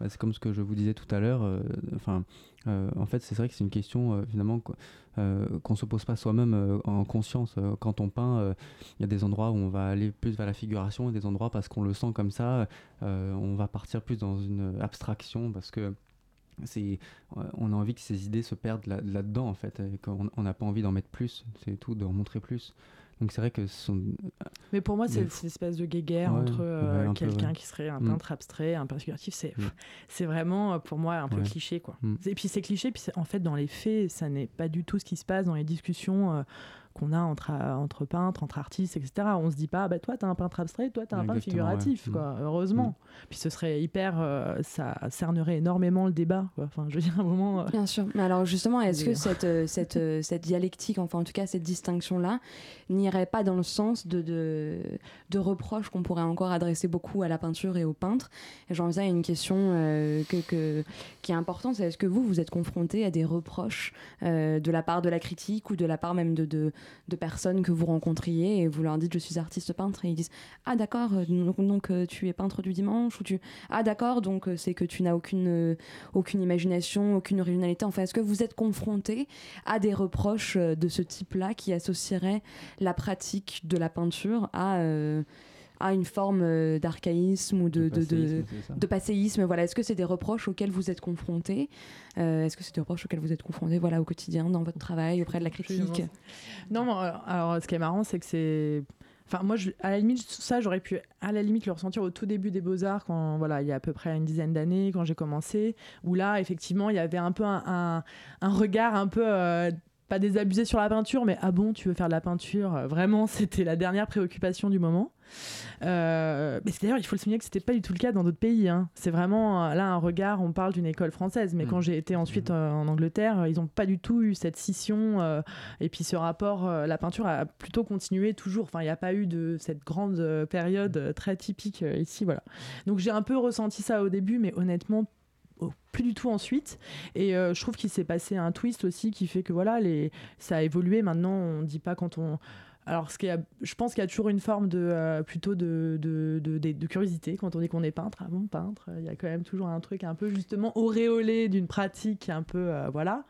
Bah, c'est comme ce que je vous disais tout à l'heure. Euh, enfin, euh, en fait, c'est vrai que c'est une question euh, finalement qu'on se pose pas soi-même en conscience. quand on peint, il y a des endroits où on va aller plus vers la figuration et des endroits parce qu'on le sent comme ça, on va partir plus dans une abstraction parce que c'est on a envie que ces idées se perdent là, dedans en fait qu'on n'a pas envie d'en mettre plus c'est tout d'en montrer plus donc c'est vrai que ce sont mais pour moi c'est une espèce de guéguerre entre euh, quelqu'un qui serait un mm. peintre abstrait un peintre figuratif c'est mm. c'est vraiment euh, pour moi un peu cliché quoi mm. et puis c'est cliché puis en fait dans les faits ça n'est pas du tout ce qui se passe dans les discussions euh, qu'on a entre, entre peintres, entre artistes, etc. On se dit pas, bah, toi, tu es un peintre abstrait, toi, tu es un peintre figuratif, quoi, mm. heureusement. Mm. Puis ce serait hyper. Euh, ça cernerait énormément le débat, quoi. Enfin, je veux dire, un moment. Euh, Bien sûr. Mais alors, justement, est-ce que cette, euh, <laughs> cette, cette dialectique, enfin, en tout cas, cette distinction-là, n'irait pas dans le sens de, de, de reproches qu'on pourrait encore adresser beaucoup à la peinture et aux peintres? Et j'en faisais une question que, que, qui est importante c'est est-ce que vous, vous êtes confronté à des reproches de la part de la critique ou de la part même de, de de personnes que vous rencontriez et vous leur dites je suis artiste peintre. Et ils disent ah d'accord euh, donc, euh, tu es peintre du dimanche ou tu ah d'accord donc euh, c'est que tu n'as aucune aucune imagination aucune originalité. Enfin est-ce que vous êtes confronté à des reproches de ce type-là qui associeraient la pratique de la peinture à à une forme euh, d'archaïsme ou de, de, de, passéisme, de. Voilà, est-ce que c'est des reproches auxquels vous êtes confrontés Euh, Est-ce que c'est des reproches auxquels vous êtes confrontés, voilà, au quotidien, dans votre travail, auprès de la critique? Non, mais, euh, alors ce qui est marrant, c'est que c'est. Enfin, moi, je- à la limite, ça, j'aurais pu, à la limite, le ressentir au tout début des Beaux-Arts, quand, voilà, il y a à peu près une dizaine d'années, quand j'ai commencé, où là, effectivement, il y avait un peu un, un- un regard un peu. euh, pas désabusé sur la peinture, mais ah bon, tu veux faire de la peinture? Euh, Vraiment, <laughs> c'était la dernière préoccupation du moment. Euh, mais c'est d'ailleurs, il faut le souligner que c'était pas du tout le cas dans d'autres pays. hein. C'est vraiment là un regard. On parle d'une école française, mais Mm. quand j'ai été ensuite euh, en Angleterre, ils n'ont pas du tout eu cette scission. euh, et puis ce rapport, la peinture a plutôt continué toujours. Enfin, il n'y a pas eu de cette grande période très typique ici, voilà. Donc j'ai un peu ressenti ça au début, mais honnêtement. Plus du tout ensuite. Et euh, je trouve qu'il s'est passé un twist aussi qui fait que voilà les ça a évolué. Maintenant on dit pas quand on alors, ce qui est- je pense qu'il y a toujours une forme de euh, plutôt de, de, de, de- de curiosité quand on dit qu'on est peintre. Ah bon, peintre Il y a quand même toujours un truc un peu justement auréolé d'une pratique un peu euh, voilà,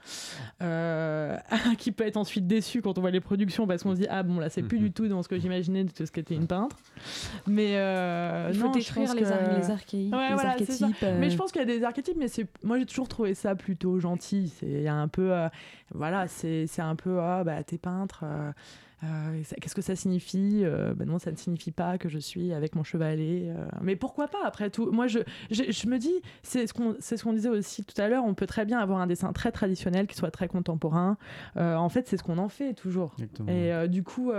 Euh, <laughs> qui peut être ensuite déçu quand on voit les productions parce qu'on se dit ah bon là c'est plus Mhm. du tout dans ce que j'imaginais de ce qu'était une peintre. Mais euh, Il faut non, je détruire pense les, ar- que- les archétypes. Ouais, les voilà, c'est ça. archétypes euh, mais je pense qu'il y a des archétypes, mais c'est moi j'ai toujours trouvé ça plutôt gentil. C'est a un peu, euh, voilà, c'est c'est un peu ah bah t'es peintre. Euh, Qu'est-ce que ça signifie? Euh, Ben non, ça ne signifie pas que je suis avec mon chevalet. euh, mais pourquoi pas? Après tout Moi, je, je, je me dis, c'est ce qu'on ce qu'on disait aussi tout à l'heure. On peut très bien avoir un dessin très traditionnel qui soit très contemporain. En fait, c'est ce qu'on en fait toujours. Exactement. Et du coup,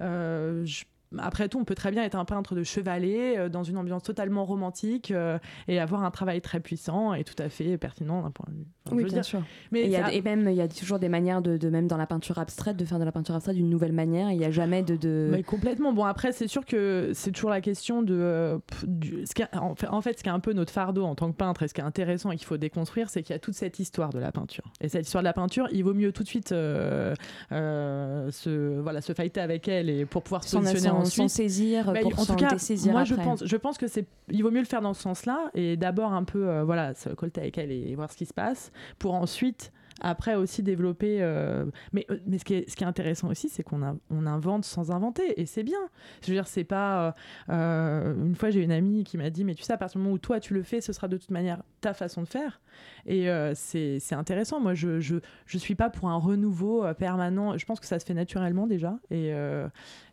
je- après tout, on peut très bien être un peintre de chevalet euh, dans une ambiance totalement romantique euh, et avoir un travail très puissant et tout à fait pertinent d'un point de vue. Enfin, Oui, bien dire, sûr. Mais Et, il y a- ça- et même, il y a toujours des manières de, de- même dans la peinture abstraite, de faire de la peinture abstraite d'une nouvelle manière. Il n'y a jamais de. de... Mais complètement. Bon, après, c'est sûr que c'est toujours la question de. euh, du- ce qui en, fait, en fait, ce qui est un peu notre fardeau en tant que peintre et ce qui est intéressant et qu'il faut déconstruire, c'est qu'il y a toute cette histoire de la peinture. Et cette histoire de la peinture, il vaut mieux tout de suite euh, euh, se, voilà, se fighter avec elle et pour pouvoir se S'en positionner ensuite. s'en saisir pour en tout cas, moi je pense, je pense que c'est, il vaut mieux le faire dans ce sens-là et d'abord un peu, euh, voilà, se colter avec elle et voir ce qui se passe, pour ensuite, après aussi développer. euh, mais euh, mais ce qui est, ce qui est intéressant aussi, c'est qu'on invente sans inventer et c'est bien. Je veux dire, c'est pas. euh, une fois, j'ai une amie qui m'a dit, mais tu sais, à partir du moment où toi tu le fais, ce sera de toute manière ta façon de faire. Et c'est intéressant. Moi, je, je je suis pas pour un renouveau permanent. Je pense que ça se fait naturellement déjà. Et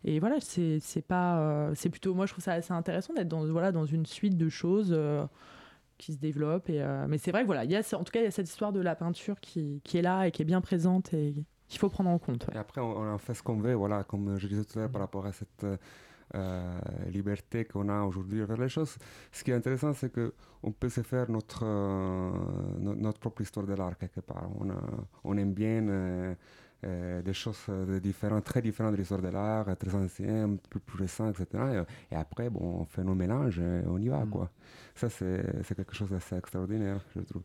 et voilà, c'est pas, c'est plutôt, moi je trouve ça assez intéressant d'être dans voilà dans une suite de choses qui se développent. Et euh, mais c'est vrai voilà, il y a en tout cas il y a cette histoire de la peinture qui, qui est là et qui est bien présente et qu'il faut prendre en compte. Et après, on, en fait ce qu'on veut, voilà, comme je disais tout à l'heure par rapport à cette euh, euh, liberté qu'on a aujourd'hui de faire les choses. Ce qui est intéressant, c'est que on peut se faire notre, no- notre propre histoire de l'art quelque part. On, on aime bien euh, des choses euh, différentes, très différentes de l'histoire de l'art, euh, très anciennes, plus, plus récentes, etc. Et, et après, bon, on fait nos mélanges et on y va, Mm. quoi. Ça, c'est c'est quelque chose d'assez extraordinaire, je trouve.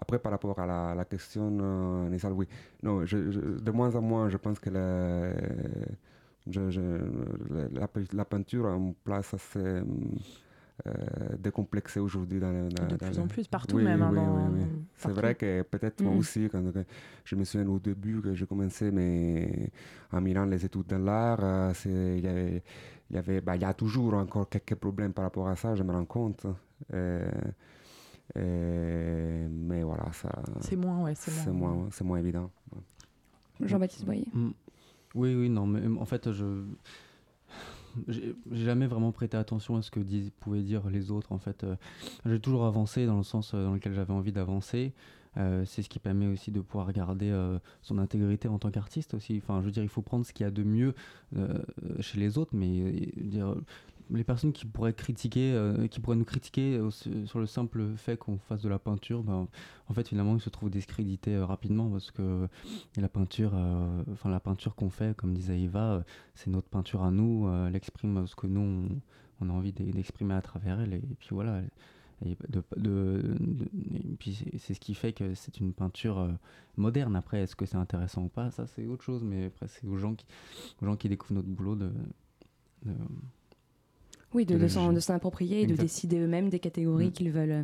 Après, par rapport à la, la question euh, initiale, oui. Non, je- je- de moins en moins, je pense que la, je- je- la, la- la peinture a une place assez euh, décomplexée aujourd'hui. Dans, de dans plus le- en plus partout Oui, même. hein, oui, dans- oui, oui. C'est vrai que peut-être moi Mhm. aussi, quand je me souviens au début que j'ai commencé mais en Milan les études de l'art, euh, c'est- il y avait, il y, avait bah, il y a toujours encore quelques problèmes par rapport à ça, je me rends compte. Euh, euh, mais voilà, ça, C'est moins, ouais, c'est moins. moins, c'est moins évident. Jean-Baptiste Boyer. Mm. Oui, oui, non, mais en fait, je. J'ai jamais vraiment prêté attention à ce que pouvaient dire les autres. En fait, Euh, j'ai toujours avancé dans le sens euh, dans lequel j'avais envie d'avancer. Euh, c'est ce qui permet aussi de pouvoir garder son intégrité en tant qu'artiste aussi. Enfin, je veux dire, il faut prendre ce qu'il y a de mieux chez les autres, mais les personnes qui pourraient critiquer, euh, qui pourraient nous critiquer au- sur le simple fait qu'on fasse de la peinture, ben, en fait, finalement, ils se trouvent discrédités euh, rapidement parce que la peinture, euh, enfin la peinture qu'on fait, comme disait Eva, euh, c'est notre peinture à nous. euh, elle exprime ce que nous on, a envie d'e- d'exprimer à travers elle. Et, puis voilà, Et, de, de- puis c'est- ce qui fait que c'est une peinture euh, moderne. Après, est-ce que c'est intéressant ou pas? Ça, c'est autre chose. Mais après, c'est aux gens qui, aux gens qui découvrent notre boulot de. Oui, de, de s'en approprier et de décider eux-mêmes des catégories Mm. qu'ils veulent, euh,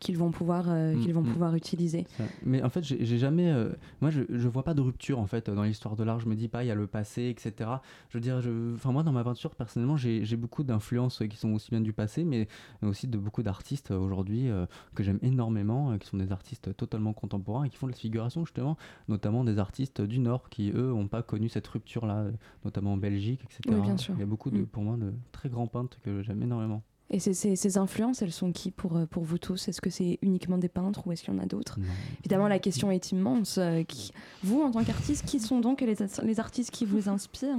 qu'ils vont pouvoir, euh, Mm, qu'ils vont mm. pouvoir utiliser. Mais en fait, j'ai jamais. euh, moi, je, je vois pas de rupture en fait dans l'histoire de l'art. Je me dis pas, il y a le passé, etc. Je veux dire, je, enfin moi, dans ma peinture, personnellement, j'ai beaucoup d'influences qui sont aussi bien du passé, mais aussi de beaucoup d'artistes euh, aujourd'hui euh, que j'aime énormément, qui sont des artistes totalement contemporains et qui font de la figuration justement, notamment des artistes du Nord qui eux ont pas connu cette rupture-là, euh, notamment en Belgique, etc. Oui, bien sûr. Il y a beaucoup de, Mm. pour moi, de très grands peintres que j'aime énormément. Et ces, ces- ces influences, elles sont qui pour, euh, pour vous tous? Est-ce que c'est uniquement des peintres ou est-ce qu'il y en a d'autres? Évidemment, la question est immense. Euh, qui- vous, en tant qu'artiste, qui sont donc les, les artistes qui vous inspirent?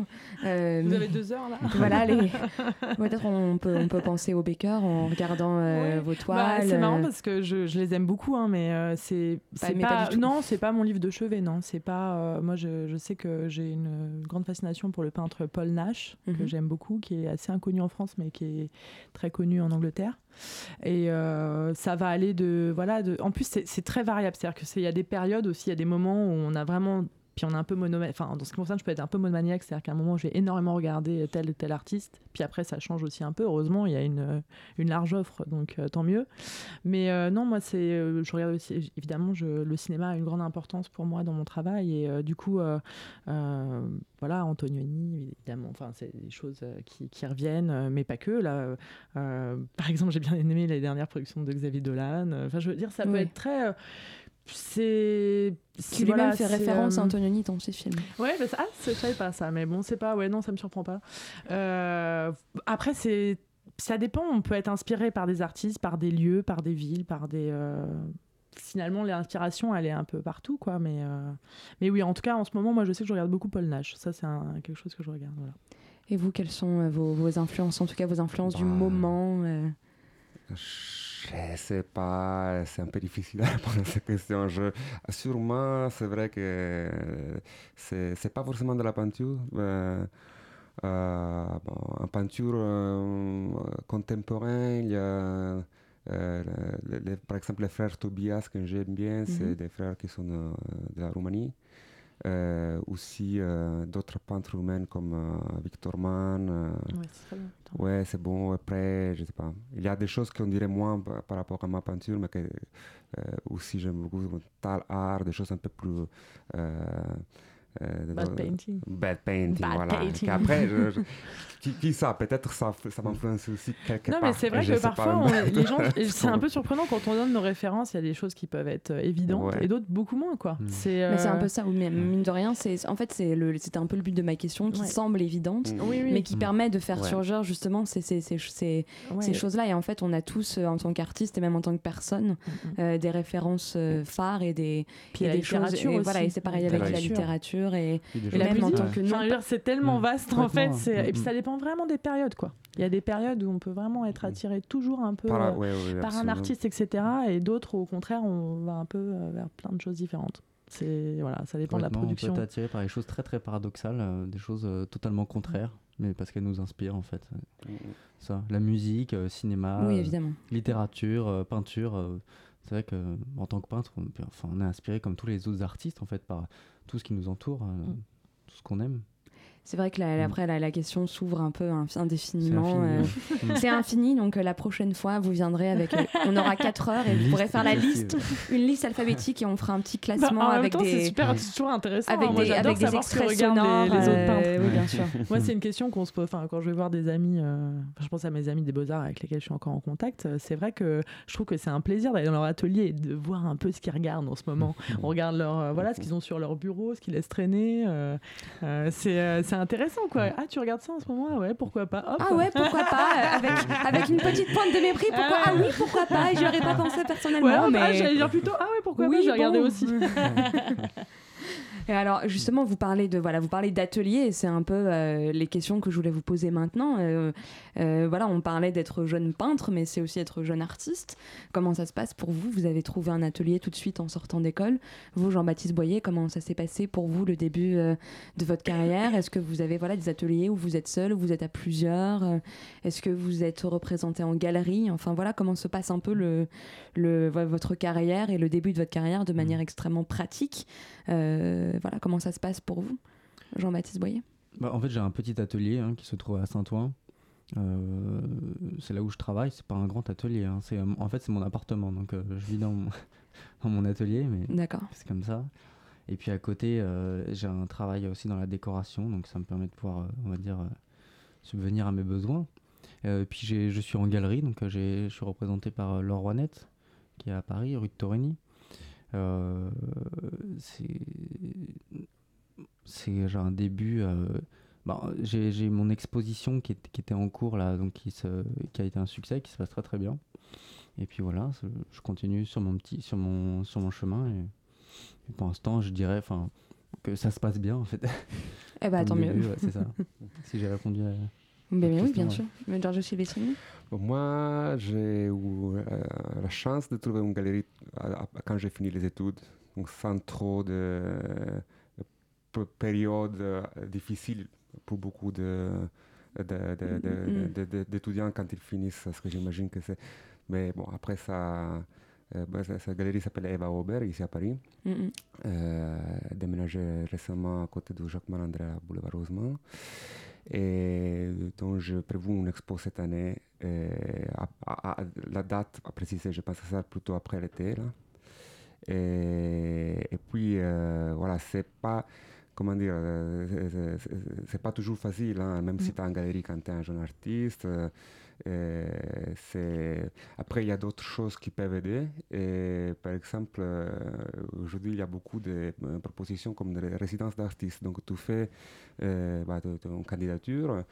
Euh, Vous avez deux heures là Voilà, les... <laughs> peut-être on peut, on peut penser au Baker en regardant euh, Ouais. vos Bah, toiles. c'est marrant parce que je, je les aime beaucoup, hein, mais euh, c'est Pas- pas pas, non, c'est pas mon livre de chevet, non. C'est pas. euh, moi, je, je sais que j'ai une grande fascination pour le peintre Paul Nash que Mhm. j'aime beaucoup, qui est assez inconnu en France, mais qui est très connu en Angleterre. Et euh, ça va aller de voilà. De, en plus, c'est très variable, c'est-à-dire que c'est- il y a des périodes aussi, il y a des moments où on a vraiment puis on est un peu monomaniaque, enfin dans ce qui me concerne, je peux être un peu monomaniaque, c'est-à-dire qu'à un moment, je vais énormément regarder tel et tel artiste, puis après, ça change aussi un peu. Heureusement, il y a une, une large offre, donc euh, tant mieux. Mais euh, non, moi, c'est, euh, je regarde aussi, évidemment, je, le cinéma a une grande importance pour moi dans mon travail, et euh, du coup, euh, euh, voilà, Antonioni, évidemment, enfin, c'est des choses euh, qui, qui reviennent, euh, mais pas que. Là, euh, par exemple, j'ai bien aimé les dernières productions de Xavier Dolan. Enfin, je veux dire, ça peut Oui. être très. Euh, c'est qui lui-même voilà, fait référence euh, à Antonioni dans ses films. Ouais, bah, ça- ah, c'est- je savais pas ça, mais bon, c'est pas, ouais, non, ça me surprend pas. Euh, après, c'est, ça dépend. On peut être inspiré par des artistes, par des lieux, par des villes, par des. euh, Finalement, l'inspiration, elle est un peu partout, quoi. Mais, euh, mais oui, en tout cas, en ce moment, moi, je sais que je regarde beaucoup Paul Nash. Ça, c'est un- quelque chose que je regarde. Voilà. Et vous, quelles sont euh, vos, vos influences, en tout cas vos influences du Bah, moment euh, Je sais pas, c'est un peu difficile à <laughs> répondre à cette question. Je, sûrement, c'est vrai que c'est c'est pas forcément de la peinture. mais, euh, bon, en peinture euh, contemporaine, il y a euh, par exemple les frères Tobias que j'aime bien, c'est Mhm. des frères qui sont euh, de la Roumanie. Euh, aussi euh, d'autres peintres humains comme euh, Victor Mann. Ouais, c'est bon. Après, je sais pas. Il y a des choses qu'on dirait moins par, rapport à ma peinture, mais que aussi j'aime beaucoup Tal art, des choses un peu plus. Euh, euh, Bad painting. Bad painting, Bad voilà. painting. Après, je, je- <laughs> qui, qui ça? Peut-être ça, ça m'influence aussi quelque Non, part. mais c'est vrai Je que parfois, on- <laughs> même. les gens, c'est un peu surprenant quand on donne nos références. Il y a des choses qui peuvent être euh, évidentes Ouais. et d'autres beaucoup moins, quoi. Mm. C'est, Mais c'est un euh, peu ça, oui, mais mine de rien, c'est en fait c'est le c'était un peu le but de ma question qui Ouais. semble évidente, Mm. Oui, oui. mais qui Mm. permet de faire Ouais. surgir justement ces, ces, ces, ces, Ouais. ces choses-là. Et en fait, on a tous, euh, en tant qu'artiste et même en tant que personne, Mm, mm. euh, des références euh, phares et des, Puis et des choses. Et aussi. voilà, et c'est pareil avec la Littérature. Et, et tant ça. que Enfin, non. c'est tellement Mm. vaste en fait. Et puis Mm, ça dépend vraiment des périodes, quoi. Il y a des périodes où on peut vraiment être attiré toujours un peu Par, euh, ouais, ouais, par un artiste, etc. Et d'autres, au contraire, on va un peu euh, vers plein de choses différentes. C'est voilà, ça dépend de la production. On peut être attiré par des choses très très paradoxales, euh, des choses euh, totalement contraires, mais parce qu'elles nous inspirent en fait. Mm. Ça, la musique, euh, cinéma, Oui, euh, littérature, euh, peinture. euh, c'est vrai que en tant que peintre, on, peut- enfin, on est inspiré comme tous les autres artistes en fait par tout ce qui nous entoure, euh, Mm. tout ce qu'on aime. C'est vrai que la- Mm. après la, la question s'ouvre un peu indéfiniment. euh. <laughs> C'est infini, donc euh, la prochaine fois, vous viendrez avec. euh, on aura 4 heures et Une vous pourrez faire la liste, une liste alphabétique et on fera un petit Bah, classement en même avec temps, c'est des. super, c'est toujours intéressant. Avec hein. Moi, des, avec des extraits sonores. les, les autres peintres. euh, oui, bien sûr. <laughs> Moi, c'est une question qu'on se pose. Enfin, quand je vais voir des amis, euh, je pense à mes amis des Beaux-Arts avec lesquels je suis encore en contact, euh, c'est vrai que je trouve que c'est un plaisir d'aller dans leur atelier et de voir un peu ce qu'ils regardent en ce moment. <laughs> On regarde leur, euh, voilà, ce qu'ils ont sur leur bureau, ce qu'ils laissent traîner. euh, euh, c'est euh, c'est intéressant, quoi. Ah, tu regardes ça en ce moment? Ah Ouais, pourquoi pas? Hop. Ah ouais, pourquoi pas? <laughs> Avec, avec une petite pointe de mépris, pourquoi? Ah Ah oui, pourquoi pas? J'y aurais pas pensé personnellement, Ouais, ah, mais. j'allais dire plutôt Ah ouais, pourquoi Oui, pas J'ai regardé aussi. <laughs> Et alors justement, vous parlez de voilà, vous parlez d'atelier, et c'est un peu euh, les questions que je voulais vous poser maintenant. Euh, euh, voilà, on parlait d'être jeune peintre, mais c'est aussi être jeune artiste. Comment ça se passe pour vous? Vous avez trouvé un atelier tout de suite en sortant d'école. Vous, Jean-Baptiste Boyer, comment ça s'est passé pour vous le début de votre carrière? Est-ce que vous avez voilà des ateliers où vous êtes seul, où vous êtes à plusieurs? Est-ce que vous êtes représenté en galerie? Enfin voilà, comment se passe un peu le, le votre carrière et le début de votre carrière de manière extrêmement pratique. Euh, voilà, comment ça se passe pour vous, Jean-Baptiste Boyer? Bah, En fait, j'ai un petit atelier hein, qui se trouve à Saint-Ouen. Euh, c'est là où je travaille, c'est pas un grand atelier. Hein. C'est, en fait, c'est mon appartement, donc euh, je vis dans mon, <laughs> dans mon atelier, mais c'est comme ça. Et puis à côté, j'ai un travail aussi dans la décoration, donc ça me permet de pouvoir, on va dire, subvenir à mes besoins. puis je suis en galerie, donc je suis représenté par Laure Rouanette, qui est à Paris, rue de Torigny. Euh, c'est genre un début. Euh, bah, j'ai mon exposition qui, qui, était en cours là, donc qui, se, qui a été un succès, qui se passe très très bien. Et puis voilà, je continue sur mon petit, sur mon, sur mon chemin. Et, pour l'instant, je dirais, enfin, que ça se passe bien en fait. <laughs> Eh bah tant mieux. c'est ça. <laughs> si j'ai répondu à. Mais, oui, bien sûr. Mais Giorgio Silvestrini moi, j'ai eu euh, la chance de trouver une galerie quand j'ai fini les études, donc sans trop de, périodes euh, difficiles pour beaucoup de, mm-hmm. d'étudiants quand ils finissent, ce que j'imagine que c'est. Mais bon, après ça, euh, bah, cette galerie s'appelle Eva Ober, ici à Paris. Mm déménagée récemment à côté de Jacques Malandré à Boulevard Rosemont. Et donc, je prévois une expo cette année. la date à préciser, je pense que ça plutôt après l'été. Et, et, puis, euh, voilà, c'est pas comment dire, euh, c'est pas toujours facile, hein, même si mm. tu es en galerie quand tu es un jeune artiste. Euh, après, il y a d'autres choses qui peuvent aider. Et, par exemple, euh, aujourd'hui, il y a beaucoup de propositions comme des résidences d'artistes. Donc, tu fais bah, ton candidature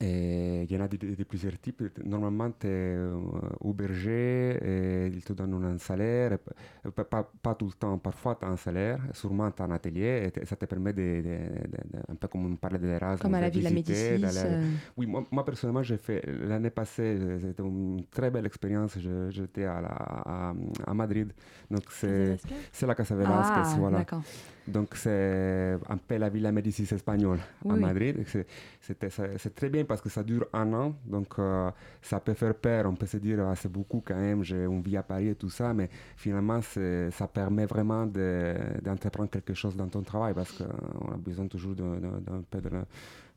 et il y en a de, plusieurs types. Normalement, tu es auberger et ils te donnent un salaire. Pas, tout le temps, parfois tu as un salaire, sûrement tu as un atelier et ça te permet de, un peu comme on parlait de l'Erasmus. Comme à la Villa Médicis. Euh. Oui, moi, personnellement, j'ai fait l'année passée, c'était une très belle expérience. J'étais à, à, Madrid. Donc c'est la Casa Velasquez. Ah, voilà. Donc c'est un peu la Villa Médicis espagnole à Madrid. C'est très bien parce que ça dure un an, donc euh, ça peut faire peur. On peut se dire ah, c'est beaucoup quand même, j'ai une vie à Paris et tout ça, mais finalement ça permet vraiment d'entreprendre quelque chose dans ton travail parce qu'on a besoin toujours d'un peu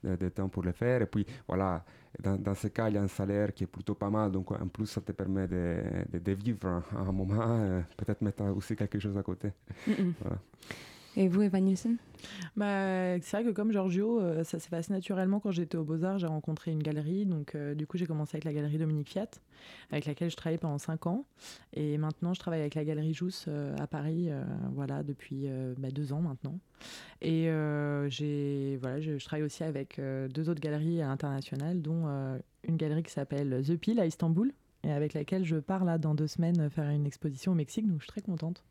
de, temps pour le faire. Et puis voilà, dans, dans, ce cas, il y a un salaire qui est plutôt pas mal, donc en plus ça te permet de, vivre à un moment, euh, peut-être mettre aussi quelque chose à côté. Voilà. Et vous, Eva Nielsen? Bah, C'est vrai que comme Giorgio, euh, ça s'est passé naturellement quand j'étais au Beaux-Arts. J'ai rencontré une galerie. Donc, euh, du coup, j'ai commencé avec la galerie Dominique Fiat, avec laquelle je travaillais pendant 5 ans. Et maintenant, je travaille avec la galerie Jousse euh, à Paris, voilà, depuis bah, deux ans maintenant. Et j'ai, voilà, je, travaille aussi avec deux autres galeries internationales, dont une galerie qui s'appelle The Peel à Istanbul, et avec laquelle je pars là dans deux semaines faire une exposition au Mexique. Donc, je suis très contente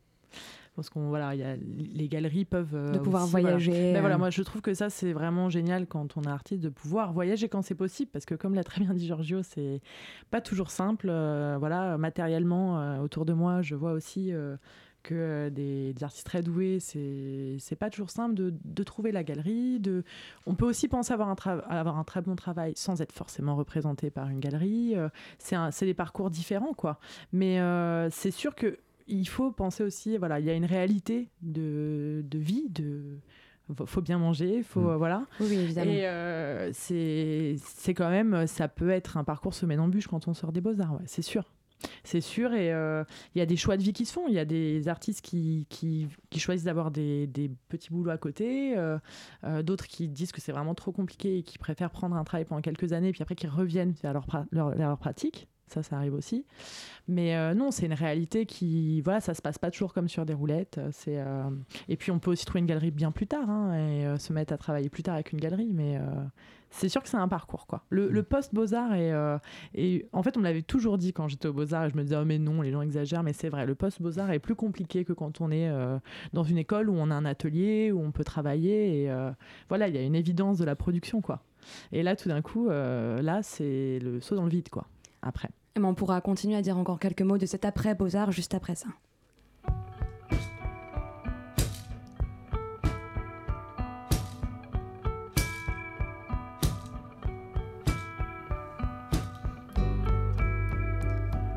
parce qu'on voilà, y a, les galeries peuvent de pouvoir voyager. Voilà. Voilà, euh. moi je trouve que ça c'est vraiment génial quand on est artiste de pouvoir voyager quand c'est possible, parce que comme l'a très bien dit Giorgio, c'est pas toujours simple. Euh, voilà, matériellement euh, autour de moi, je vois aussi que des, artistes très doués, c'est c'est pas toujours simple de, de, trouver la galerie. De, on peut aussi penser avoir un, avoir un très bon travail sans être forcément représenté par une galerie. c'est des parcours différents, quoi. Mais c'est sûr que il faut penser aussi, voilà, il y a une réalité de, de vie, de faut bien manger, faut mm. voilà. Oui, évidemment. Et euh, c'est quand même, ça peut être un parcours semé d'embûches quand on sort des beaux arts, ouais, c'est sûr. C'est sûr, et euh, il y a des choix de vie qui se font. Il y a des artistes qui, qui, qui choisissent d'avoir des, des, petits boulots à côté, euh, d'autres qui disent que c'est vraiment trop compliqué et qui préfèrent prendre un travail pendant quelques années, puis après qui reviennent vers leur, leur, leur pratique Ça, ça arrive aussi. Mais euh, non, c'est une réalité qui, voilà, ça se passe pas toujours comme sur des roulettes. C'est euh, et puis on peut aussi trouver une galerie bien plus tard hein, et euh, se mettre à travailler plus tard avec une galerie. Mais c'est sûr que c'est un parcours, quoi. Le, le post Beaux Arts est, et en fait, on me l'avait toujours dit quand j'étais au Beaux Arts. Et je me disais, oh mais non, les gens exagèrent. Mais c'est vrai, le post Beaux Arts est plus compliqué que quand on est dans une école où on a un atelier où on peut travailler. Et voilà, il y a une évidence de la production, quoi. Et là, tout d'un coup, là, c'est le saut dans le vide, quoi. Après. Et on pourra continuer à dire encore quelques mots de cet après Beaux-Arts juste après ça.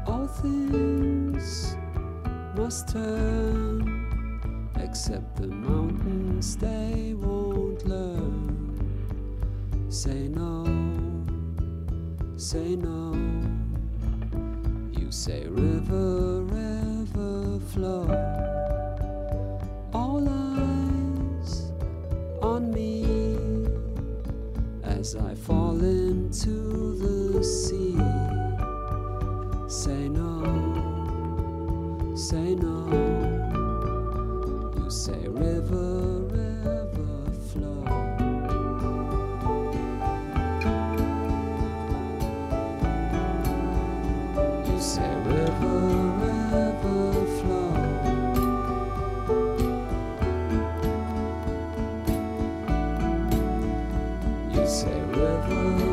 All things must turn, except the mountains, they won't learn. Say no, say no. You say, River, river, flow. All eyes on me as I fall into the sea. Say no, say no. You say, River, river,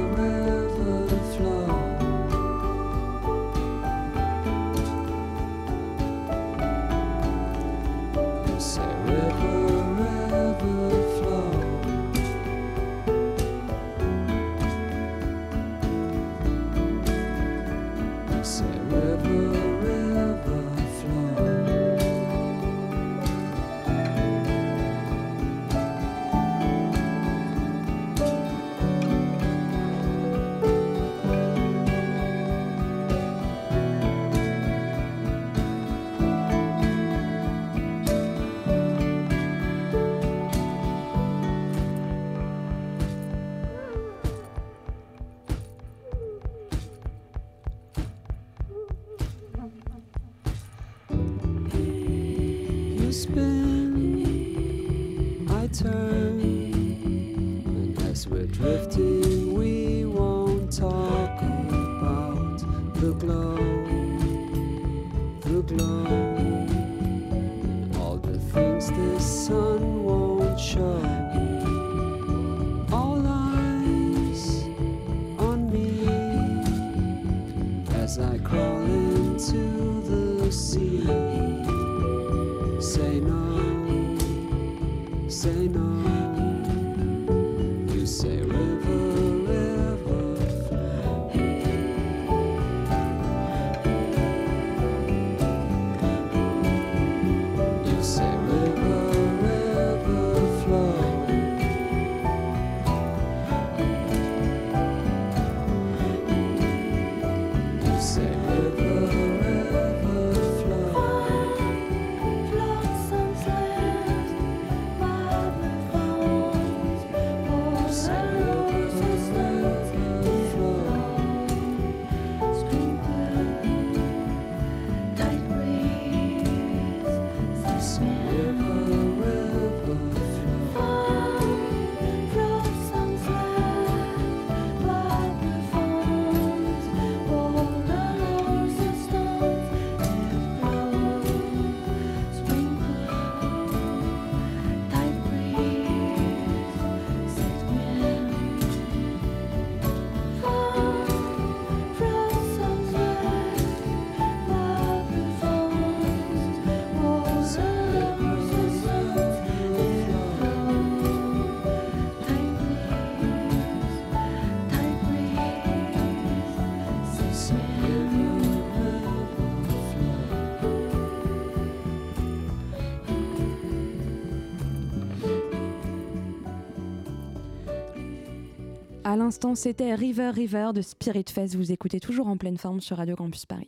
À l'instant, c'était River River de Spirit Fest. Vous écoutez toujours en pleine forme sur Radio Campus Paris.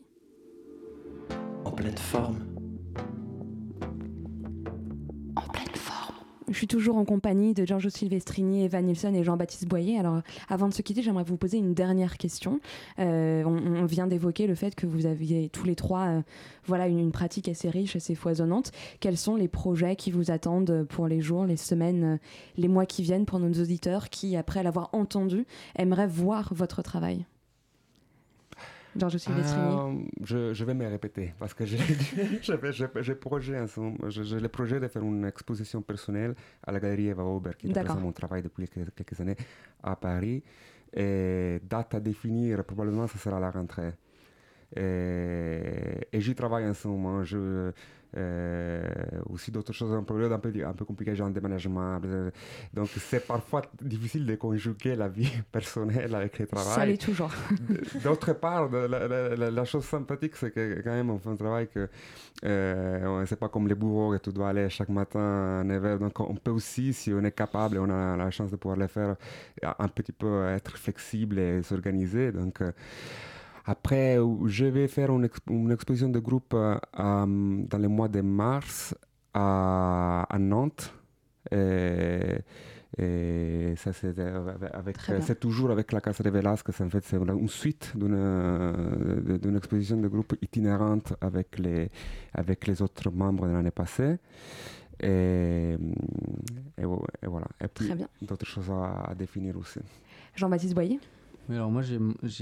Suis toujours en compagnie de Giorgio Silvestrini, Evan Nilsson et Jean-Baptiste Boyer. Alors, avant de se quitter, j'aimerais vous poser une dernière question. Euh, on, vient d'évoquer le fait que vous aviez tous les trois euh, voilà, une, une pratique assez riche, assez foisonnante. Quels sont les projets qui vous attendent pour les jours, les semaines, euh, les mois qui viennent pour nos auditeurs qui, après l'avoir entendu, aimeraient voir votre travail? Euh, je, je vais me répéter parce que j'ai <laughs> projet j'ai- le projet de faire une exposition personnelle à la galerie Eva Ober qui représente mon travail depuis quelques, années à Paris. Et date à définir, probablement ce sera la rentrée. Et, et j'y travaille en ce moment. Je, aussi d'autres choses, un période un peu, un peu compliquée, genre déménagement. euh, Donc c'est parfois difficile de conjuguer la vie <laughs> personnelle avec le travail. Ça l'est toujours. <laughs> D'autre part, la, la- la- la chose sympathique, c'est que quand même, on fait un travail que euh, c'est pas comme les bourreaux que tu dois aller chaque matin à 9h. Donc, on peut aussi, si on est capable on a la chance de pouvoir le faire, un petit peu être flexible et s'organiser. Donc, euh, après, je vais faire une, exp- une exposition de groupe euh, dans le mois de mars à, à Nantes. Et, et ça, c'est avec, toujours avec la Casa de Velasquez. En fait, c'est une suite d'une, exposition de groupe itinérante avec les, avec les autres membres de l'année passée. Et, et, vo- et voilà. Et puis, Très bien. d'autres choses à, à définir aussi. Jean-Baptiste Boyer? Alors moi j'ai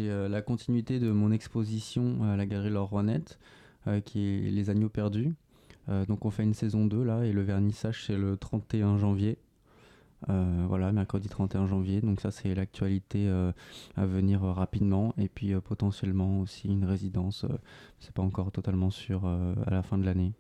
euh, la continuité de mon exposition à la galerie Laure euh, qui est Les Agneaux Perdus. Euh, donc on fait une saison 2 là et le vernissage c'est le 31 janvier. Euh, voilà, mercredi 31 janvier. Donc ça c'est l'actualité à venir rapidement et puis potentiellement aussi une résidence. c'est pas encore totalement sûr à la fin de l'année.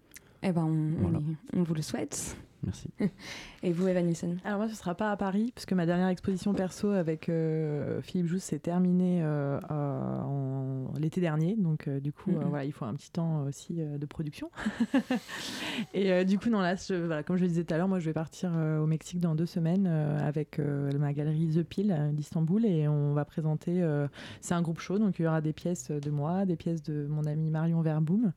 Eh ben, Voilà. on vous le souhaite. Merci. <laughs> Et vous, Evan Nielsen Alors moi, ce sera pas à Paris, puisque ma dernière exposition perso avec euh, Philippe Jousse s'est terminée euh, euh, en- l'été dernier. Donc euh, du coup, voilà, il faut un petit temps aussi euh, de production. <laughs> Et euh, du coup, non, là, je- voilà, comme je le disais tout à l'heure, moi, je vais partir euh, au Mexique dans deux semaines euh, avec euh, ma galerie The euh, d'Istanbul et on va présenter. euh, c'est un groupe show, donc il y aura des pièces de moi, des pièces de mon ami Marion Verboom.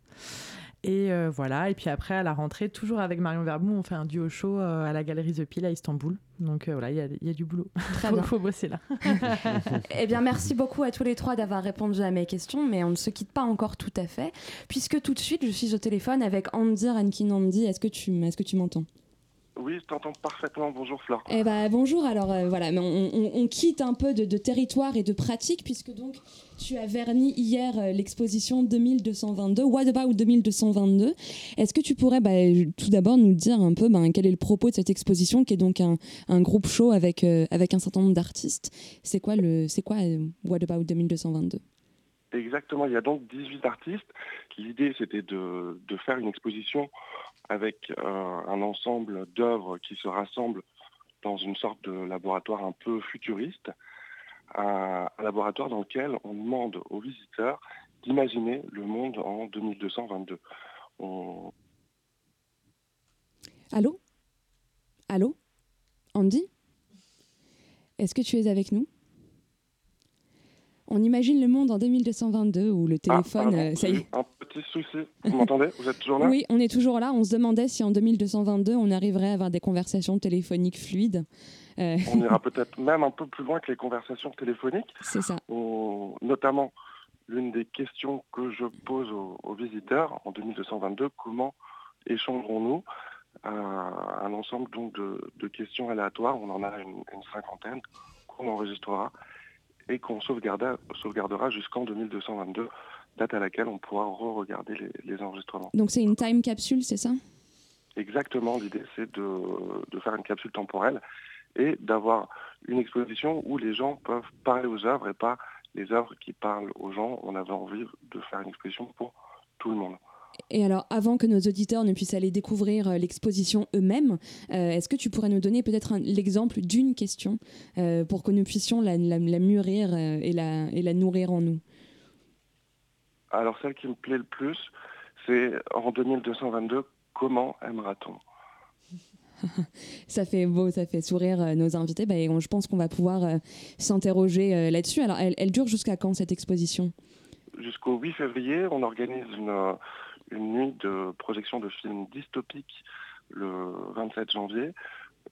Et euh, voilà, et puis après à la rentrée, toujours avec Marion Verboom, on fait un duo show euh, à la galerie The Pile à Istanbul. Donc euh, voilà, il y a, il y a du boulot. Très <laughs> faut, bien. faut bosser là. <laughs> Eh bien, merci beaucoup à tous les trois d'avoir répondu à mes questions, mais on ne se quitte pas encore tout à fait, puisque tout de suite, je suis au téléphone avec Andy Rankin. Andy, est-ce que tu, est-ce que tu m'entends? Oui, je t'entends parfaitement. Bonjour Flore. Eh ben bonjour. Alors euh, voilà, mais on, on- on quitte un peu de, de territoire et de pratique, puisque donc tu as verni hier euh, l'exposition 2222. What about 2222 Est-ce que tu pourrais bah, tout d'abord nous dire un peu ben, quel est le propos de cette exposition, qui est donc un, un groupe show avec euh, avec un certain nombre d'artistes C'est quoi le, c'est quoi What about 2222 Exactement, il y a donc 18 artistes. L'idée, c'était de, de faire une exposition avec euh, un ensemble d'œuvres qui se rassemblent dans une sorte de laboratoire un peu futuriste, un, laboratoire dans lequel on demande aux visiteurs d'imaginer le monde en 2222. On, Allô? Allô? Andy? Est-ce que tu es avec nous? On imagine le monde en 2222 où le téléphone... Ah, ça y est. eu Un petit souci. Vous m'entendez? Vous êtes toujours là? Oui, on est toujours là. On se demandait si en 2222 on arriverait à avoir des conversations téléphoniques fluides. Euh, On ira <laughs> peut-être même un peu plus loin que les conversations téléphoniques. c'est ça. On- notamment l'une des questions que je pose aux, aux visiteurs en 2222, comment échangerons-nous? Euh, un ensemble donc de, de questions aléatoires, on en a une, une cinquantaine, qu'on enregistrera et qu'on sauvegardera, jusqu'en 2222, date à laquelle on pourra re-regarder les, les enregistrements. Donc c'est une time capsule, c'est ça? Exactement, l'idée c'est de, de faire une capsule temporelle et d'avoir une exposition où les gens peuvent parler aux œuvres et pas les œuvres qui parlent aux gens. On avait envie de faire une exposition pour tout le monde. Et alors, avant que nos auditeurs ne puissent aller découvrir euh, l'exposition eux-mêmes, euh, est-ce que tu pourrais nous donner peut-être l'exemple d'une question euh, pour que nous puissions la, la- la mûrir et, la, et la nourrir en nous? Alors celle qui me plaît le plus, c'est en 2222, comment aimera-t-on? <laughs> Ça fait beau, ça fait sourire euh, nos invités. Bah, et on- je pense qu'on va pouvoir euh, s'interroger euh, là-dessus. Alors, elle, elle dure jusqu'à quand cette exposition? Jusqu'au 8 février, on organise une, une nuit de projection de films dystopiques le 27 janvier,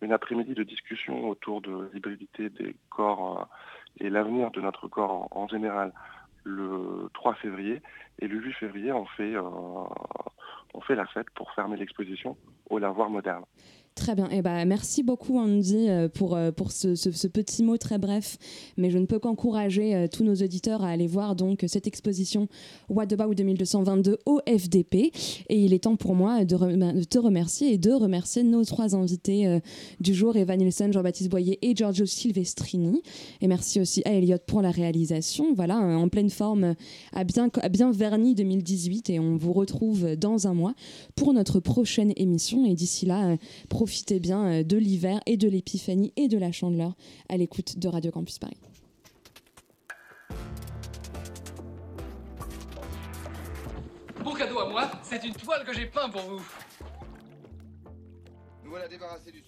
une après-midi de discussion autour de l'hybridité des corps euh, et l'avenir de notre corps en, général le 3 février. Et le 8 février, euh, on fait la fête pour fermer l'exposition au lavoir moderne. Très bien. Eh ben, merci beaucoup, Andy, euh, pour, euh, pour ce, ce- petit mot très bref. Mais je ne peux qu'encourager euh, tous nos auditeurs à aller voir donc cette exposition What About 2222 au FDP. Et il est temps pour moi de, rem- de te remercier et de remercier nos trois invités du jour, Evan Nielsen, Jean-Baptiste Boyer et Giorgio Silvestrini. Et merci aussi à Elliot pour la réalisation. Voilà, euh, en pleine forme, à bien, à bien verni 2018. Et on vous retrouve dans un mois pour notre prochaine émission. Et d'ici là, euh, profitez bien euh, de l'hiver et de l'épiphanie et de la chandeleur à l'écoute de Radio Campus Paris. Bon cadeau à moi, c'est une toile que j'ai peint pour vous. Nous voilà débarrassés du.